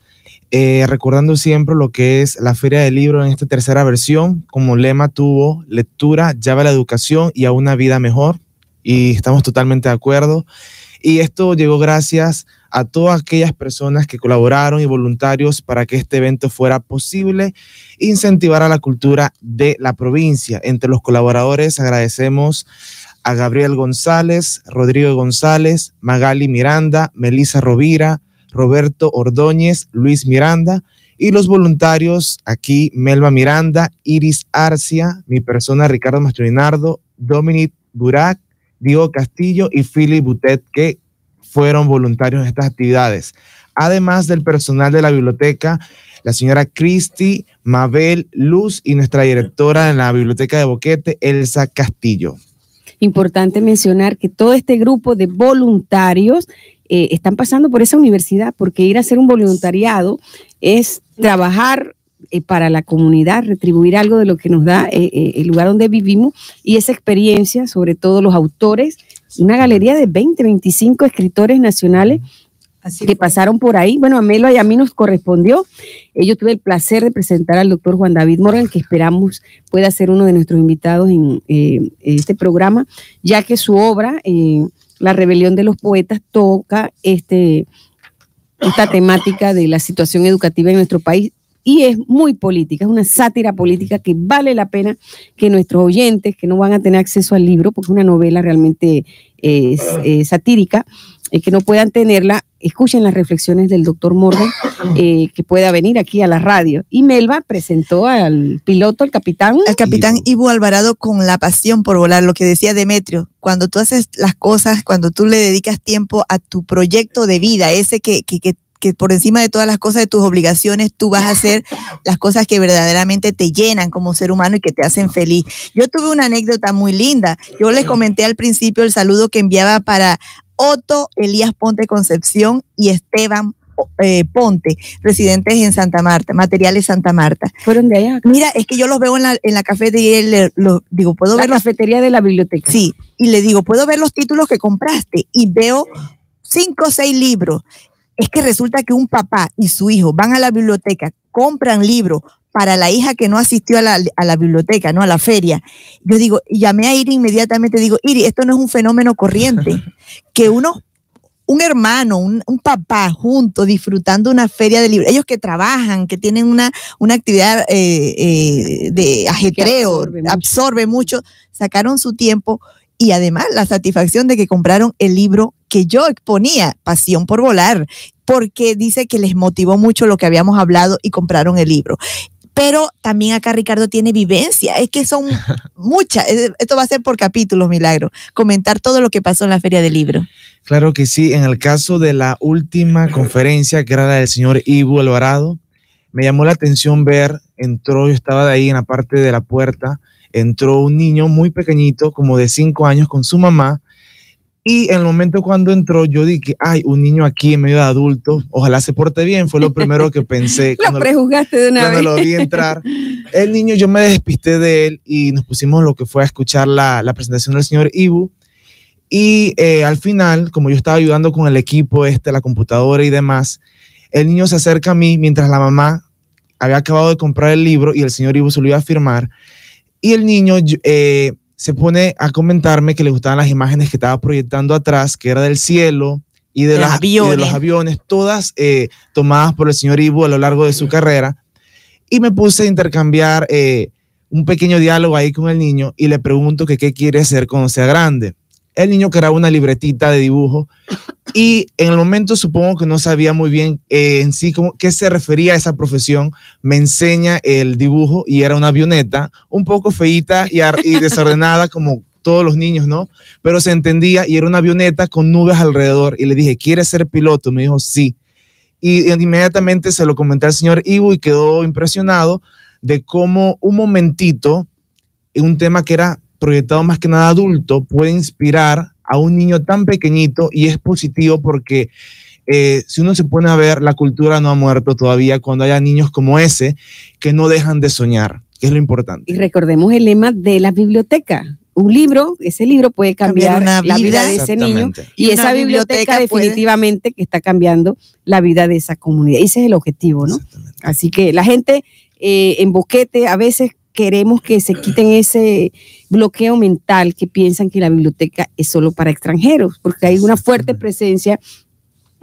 Eh, recordando siempre lo que es la Feria del Libro en esta tercera versión, como lema tuvo lectura, llave a la educación y a una vida mejor. Y estamos totalmente de acuerdo. Y esto llegó gracias a todas aquellas personas que colaboraron y voluntarios para que este evento fuera posible, incentivar a la cultura de la provincia. Entre los colaboradores agradecemos a Gabriel González, Rodrigo González, Magali Miranda, Melissa Rovira, Roberto Ordóñez, Luis Miranda y los voluntarios aquí, Melba Miranda, Iris Arcia, mi persona Ricardo Mastrinardo, Dominic Burak, Diego Castillo y Philip Butet, que fueron voluntarios en estas actividades. Además del personal de la biblioteca, la señora Cristi Mabel Luz y nuestra directora en la Biblioteca de Boquete, Elsa Castillo. Importante mencionar que todo este grupo de voluntarios eh, están pasando por esa universidad, porque ir a hacer un voluntariado es trabajar eh, para la comunidad, retribuir algo de lo que nos da eh, eh, el lugar donde vivimos y esa experiencia, sobre todo los autores, una galería de 20, 25 escritores nacionales Así que fue. pasaron por ahí. Bueno, a Melo y a mí nos correspondió. Yo tuve el placer de presentar al doctor Juan David Morgan, que esperamos pueda ser uno de nuestros invitados en eh, este programa, ya que su obra, eh, La rebelión de los poetas, toca este, esta temática de la situación educativa en nuestro país y es muy política, es una sátira política que vale la pena que nuestros oyentes, que no van a tener acceso al libro, porque es una novela realmente eh, eh, satírica, eh, que no puedan tenerla, escuchen las reflexiones del doctor Morgan, eh, que pueda venir aquí a la radio. Y Melba presentó al piloto, el capitán. El capitán Ivo Alvarado con la pasión por volar, lo que decía Demetrio, cuando tú haces las cosas, cuando tú le dedicas tiempo a tu proyecto de vida, ese que, que, que, que por encima de todas las cosas de tus obligaciones, tú vas a hacer las cosas que verdaderamente te llenan como ser humano y que te hacen feliz. Yo tuve una anécdota muy linda. Yo les comenté al principio el saludo que enviaba para Otto Elías Ponte Concepción y Esteban eh, Ponte, residentes en Santa Marta, materiales Santa Marta. Fueron de allá. Mira, es que yo los veo en la, en la cafetería y le- lo- digo, ¿puedo La ver cafetería de la biblioteca. Sí, y le digo, ¿puedo ver los títulos que compraste? Y veo cinco o seis libros. Es que resulta que un papá y su hijo van a la biblioteca, compran libros para la hija que no asistió a la, a la biblioteca, no a la feria. Yo digo, y llamé a Iri inmediatamente, digo, Iri, esto no es un fenómeno corriente, que uno, un hermano, un, un papá juntos disfrutando una feria de libros, ellos que trabajan, que tienen una, una actividad eh, eh, de ajetreo, absorbe mucho. absorbe mucho, sacaron su tiempo y además la satisfacción de que compraron el libro que yo exponía, Pasión por Volar, porque dice que les motivó mucho lo que habíamos hablado y compraron el libro. Pero también acá Ricardo tiene vivencia, es que son muchas, esto va a ser por capítulos, Milagro, comentar todo lo que pasó en la feria del libro. Claro que sí, en el caso de la última conferencia, que era la del señor Ivo Alvarado, me llamó la atención ver, entró, yo estaba de ahí en la parte de la puerta, entró un niño muy pequeñito, como de cinco años, con su mamá, y en el momento cuando entró, yo dije, ay, un niño aquí en medio de adultos, ojalá se porte bien, fue lo primero que pensé. Lo cuando- prejuzgaste de una cuando vez. lo vi entrar, el niño, yo me despisté de él y nos pusimos lo que fue a escuchar la, la presentación del señor Ibu. Y eh, al final, como yo estaba ayudando con el equipo, este, la computadora y demás, el niño se acerca a mí mientras la mamá había acabado de comprar el libro y el señor Ibu se lo iba a firmar. Y el niño eh, se pone a comentarme que le gustaban las imágenes que estaba proyectando atrás, que era del cielo y de, las- y de los aviones. todas eh, tomadas por el señor Ibu a lo largo de su carrera. Y me puse a intercambiar eh, un pequeño diálogo ahí con el niño y le pregunto que qué quiere hacer cuando sea grande. El niño creaba una libretita de dibujo y en el momento supongo que no sabía muy bien eh, en sí cómo, qué se refería a esa profesión. Me enseña el dibujo y era una avioneta un poco feíta y, y desordenada como todos los niños, ¿no? Pero se entendía y era una avioneta con nubes alrededor y le dije, ¿quieres ser piloto? Me dijo, sí. Y inmediatamente se lo comenté al señor Ibu y quedó impresionado de cómo un momentito, en un tema que era proyectado más que nada adulto, puede inspirar a un niño tan pequeñito y es positivo porque eh, si uno se pone a ver, la cultura no ha muerto todavía cuando haya niños como ese que no dejan de soñar, que es lo importante. Y recordemos el lema de la biblioteca. Un libro, ese libro puede cambiar, la vida vida. de ese niño y, Y esa biblioteca, definitivamente que está cambiando la vida de esa comunidad. Ese es el objetivo, ¿no? Así que la gente eh, en Boquete a veces queremos que se quiten ese bloqueo mental que piensan que la biblioteca es solo para extranjeros, porque hay una fuerte presencia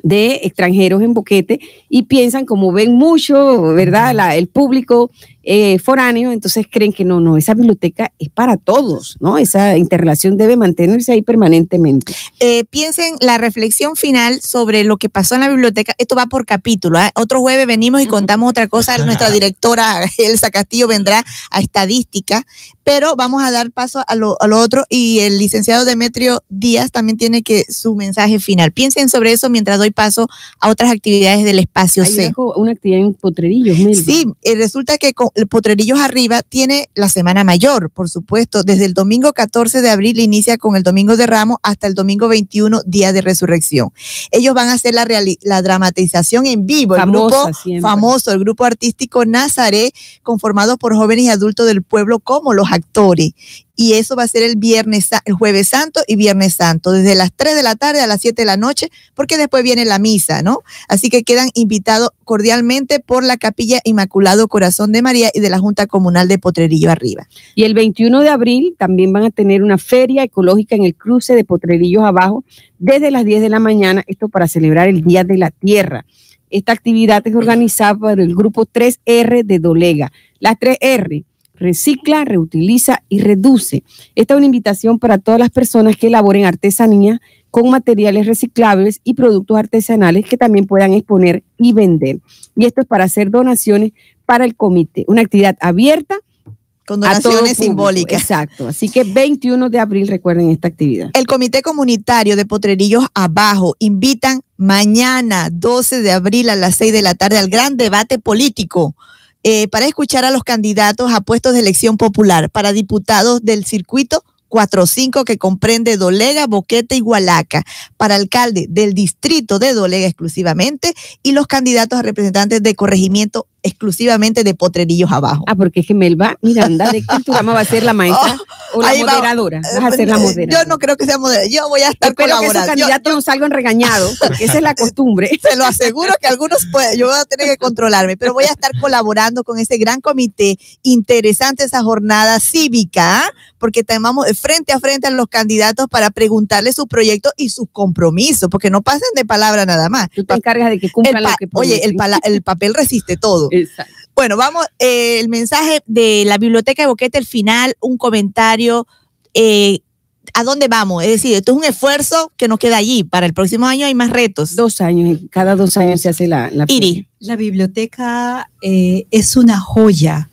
de extranjeros en Boquete y piensan como ven mucho, ¿verdad? La- el público eh, foráneos, entonces creen que no, no, esa biblioteca es para todos, ¿no? Esa interrelación debe mantenerse ahí permanentemente. Eh, piensen la reflexión final sobre lo que pasó en la biblioteca. Esto va por capítulo. ¿ah? Otro jueves venimos y contamos otra cosa. Nuestra directora Elsa Castillo vendrá a estadística, pero vamos a dar paso a lo, a lo otro y el licenciado Demetrio Díaz también tiene que su mensaje final. Piensen sobre eso mientras doy paso a otras actividades del espacio Ahí C. dejo una actividad en Potrerillos, Melba. Sí, eh, resulta que con- Potrerillos Arriba tiene la Semana Mayor, por supuesto. Desde el domingo 14 de abril inicia con el Domingo de Ramos hasta el domingo 21, Día de Resurrección. Ellos van a hacer la, dramatización en vivo. El grupo siempre. famoso, el grupo artístico Nazaret, conformado por jóvenes y adultos del pueblo como los actores. Y eso va a ser el viernes, el jueves santo y viernes santo, desde las 3 de la tarde a las 7 de la noche, porque después viene la misa, ¿no? Así que quedan invitados cordialmente por la Capilla Inmaculado Corazón de María y de la Junta Comunal de Potrerillo Arriba. Y el 21 de abril también van a tener una feria ecológica en el cruce de Potrerillos abajo desde las 10 de la mañana, esto para celebrar el Día de la Tierra. Esta actividad es organizada por el grupo 3R de Dolega. Las 3R, recicla, reutiliza y reduce. Esta es una invitación para todas las personas que elaboren artesanía con materiales reciclables y productos artesanales que también puedan exponer y vender. Y esto es para hacer donaciones para el comité. Una actividad abierta Con donaciones simbólicas. Exacto. Así que 21 de abril recuerden esta actividad. El Comité Comunitario de Potrerillos Abajo invitan mañana, 12 de abril a las 6 de la tarde, al gran debate político eh, para escuchar a los candidatos a puestos de elección popular para diputados del circuito 45 que comprende Dolega, Boquete y Hualaca, para alcalde del distrito de Dolega exclusivamente y los candidatos a representantes de corregimiento exclusivamente de Potrerillos Abajo. Ah, porque es que Melba Miranda de Culturama va a ser la maestra o la ahí va. moderadora. Vas a ser la Eh, moderadora. Yo no creo que sea moderadora, yo voy a estar Espero que esos colaborando. Yo- candidatos no salgan regañados, porque esa es la costumbre. se lo aseguro que algunos pueden, yo voy a tener que controlarme, pero voy a estar colaborando con ese gran comité, interesante esa jornada cívica, ¿ah? porque tenemos frente a frente a los candidatos para preguntarles su proyecto y sus compromisos, porque no pasen de palabra nada más. Tú te encargas de que cumplan lo que oye, el, el papel resiste todo. Exacto. Bueno, vamos, eh, el mensaje de la biblioteca de Boquete, el final, un comentario. eh, ¿A dónde vamos? Es decir, esto es un esfuerzo que nos queda allí. Para el próximo año hay más retos. Dos años, cada dos años se hace la, la Iri. La biblioteca eh, es una joya,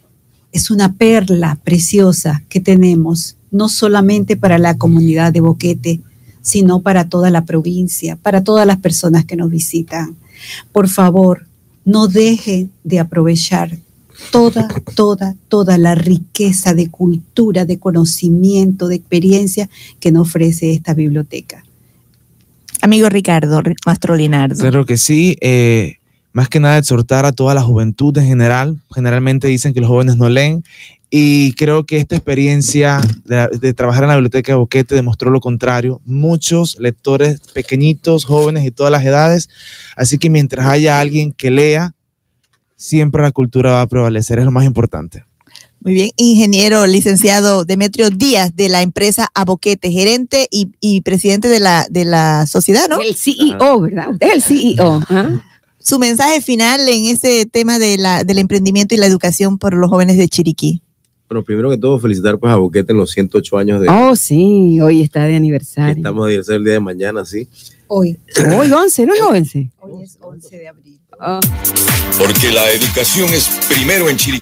es una perla preciosa que tenemos, no solamente para la comunidad de Boquete, sino para toda la provincia, para todas las personas que nos visitan. Por favor, no deje de aprovechar toda, toda, toda la riqueza de cultura, de conocimiento, de experiencia que nos ofrece esta biblioteca. Amigo Ricardo Ri- Mastro Linardo. Claro que sí. eh, más que nada exhortar a toda la juventud en general. Generalmente dicen que los jóvenes no leen y creo que esta experiencia de, de trabajar en la biblioteca de Boquete demostró lo contrario. Muchos lectores pequeñitos, jóvenes y todas las edades. Así que mientras haya alguien que lea, siempre la cultura va a prevalecer. Es lo más importante. Muy bien, ingeniero licenciado Demetrio Díaz de la empresa Aboquete, gerente y, y presidente de la, de la sociedad, ¿no? El CEO, ¿verdad? Usted es el CEO. ¿ah? Su mensaje final en ese tema de la, del emprendimiento y la educación por los jóvenes de Chiriquí. Bueno, primero que todo, felicitar pues a Boquete en los 108 años de Oh, sí, hoy está de aniversario. estamos de aniversario el día de mañana, sí. Hoy, Hoy 11, ¿no es 11? hoy es 11 de abril. Ah, Porque la educación es primero en Chiriquí.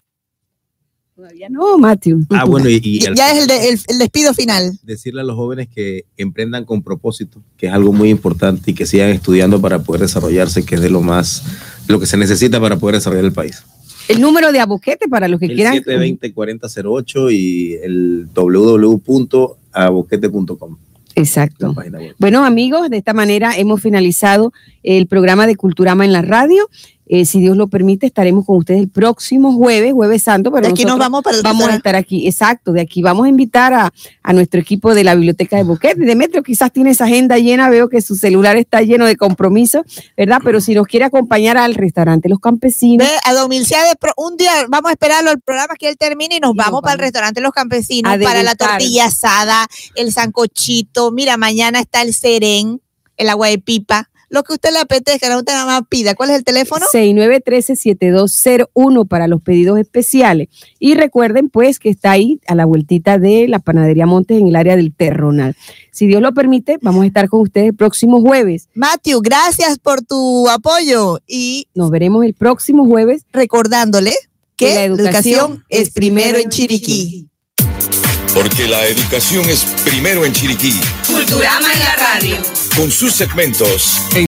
todavía no, Matthew. Ah, bueno, y, y al- ya es el, de- el- el despido final. decirle a los jóvenes que emprendan con propósito, que es algo muy importante y que sigan estudiando para poder desarrollarse, que es de lo más, lo que se necesita para poder desarrollar el país. El número de aboquete para los que El quieran. 720-4008 y el www.aboquete.com. Exacto. Bueno, amigos, de esta manera hemos finalizado el programa de Culturama en la radio. Eh, si Dios lo permite, estaremos con ustedes el próximo jueves, jueves santo. Pero De aquí nos vamos para el vamos a estar aquí, exacto, de aquí vamos a invitar a, a nuestro equipo de la Biblioteca de Boquete. Demetrio quizás tiene esa agenda llena, veo que su celular está lleno de compromisos, ¿verdad? Pero si nos quiere acompañar al restaurante Los Campesinos, Ve a pro- un día vamos a esperarlo al programa que él termine y nos Y nos vamos para el vamos. restaurante Los Campesinos, para la tortilla asada, el sancochito. Mira, mañana está el serén, el agua de pipa. Lo que usted le apetezca, no usted nada más pida. ¿Cuál es el teléfono? 6913-7201 para los pedidos especiales. Y recuerden, pues, que está ahí a la vueltita de la Panadería Montes en el área del Terronal. Si Dios lo permite, vamos a estar con ustedes el próximo jueves. Matthew, gracias por tu apoyo y Nos veremos el próximo jueves. recordándole que Que la la educación, educación es primero en en Chiriquí. Porque la educación es primero en Chiriquí, Culturama en la radio. con sus segmentos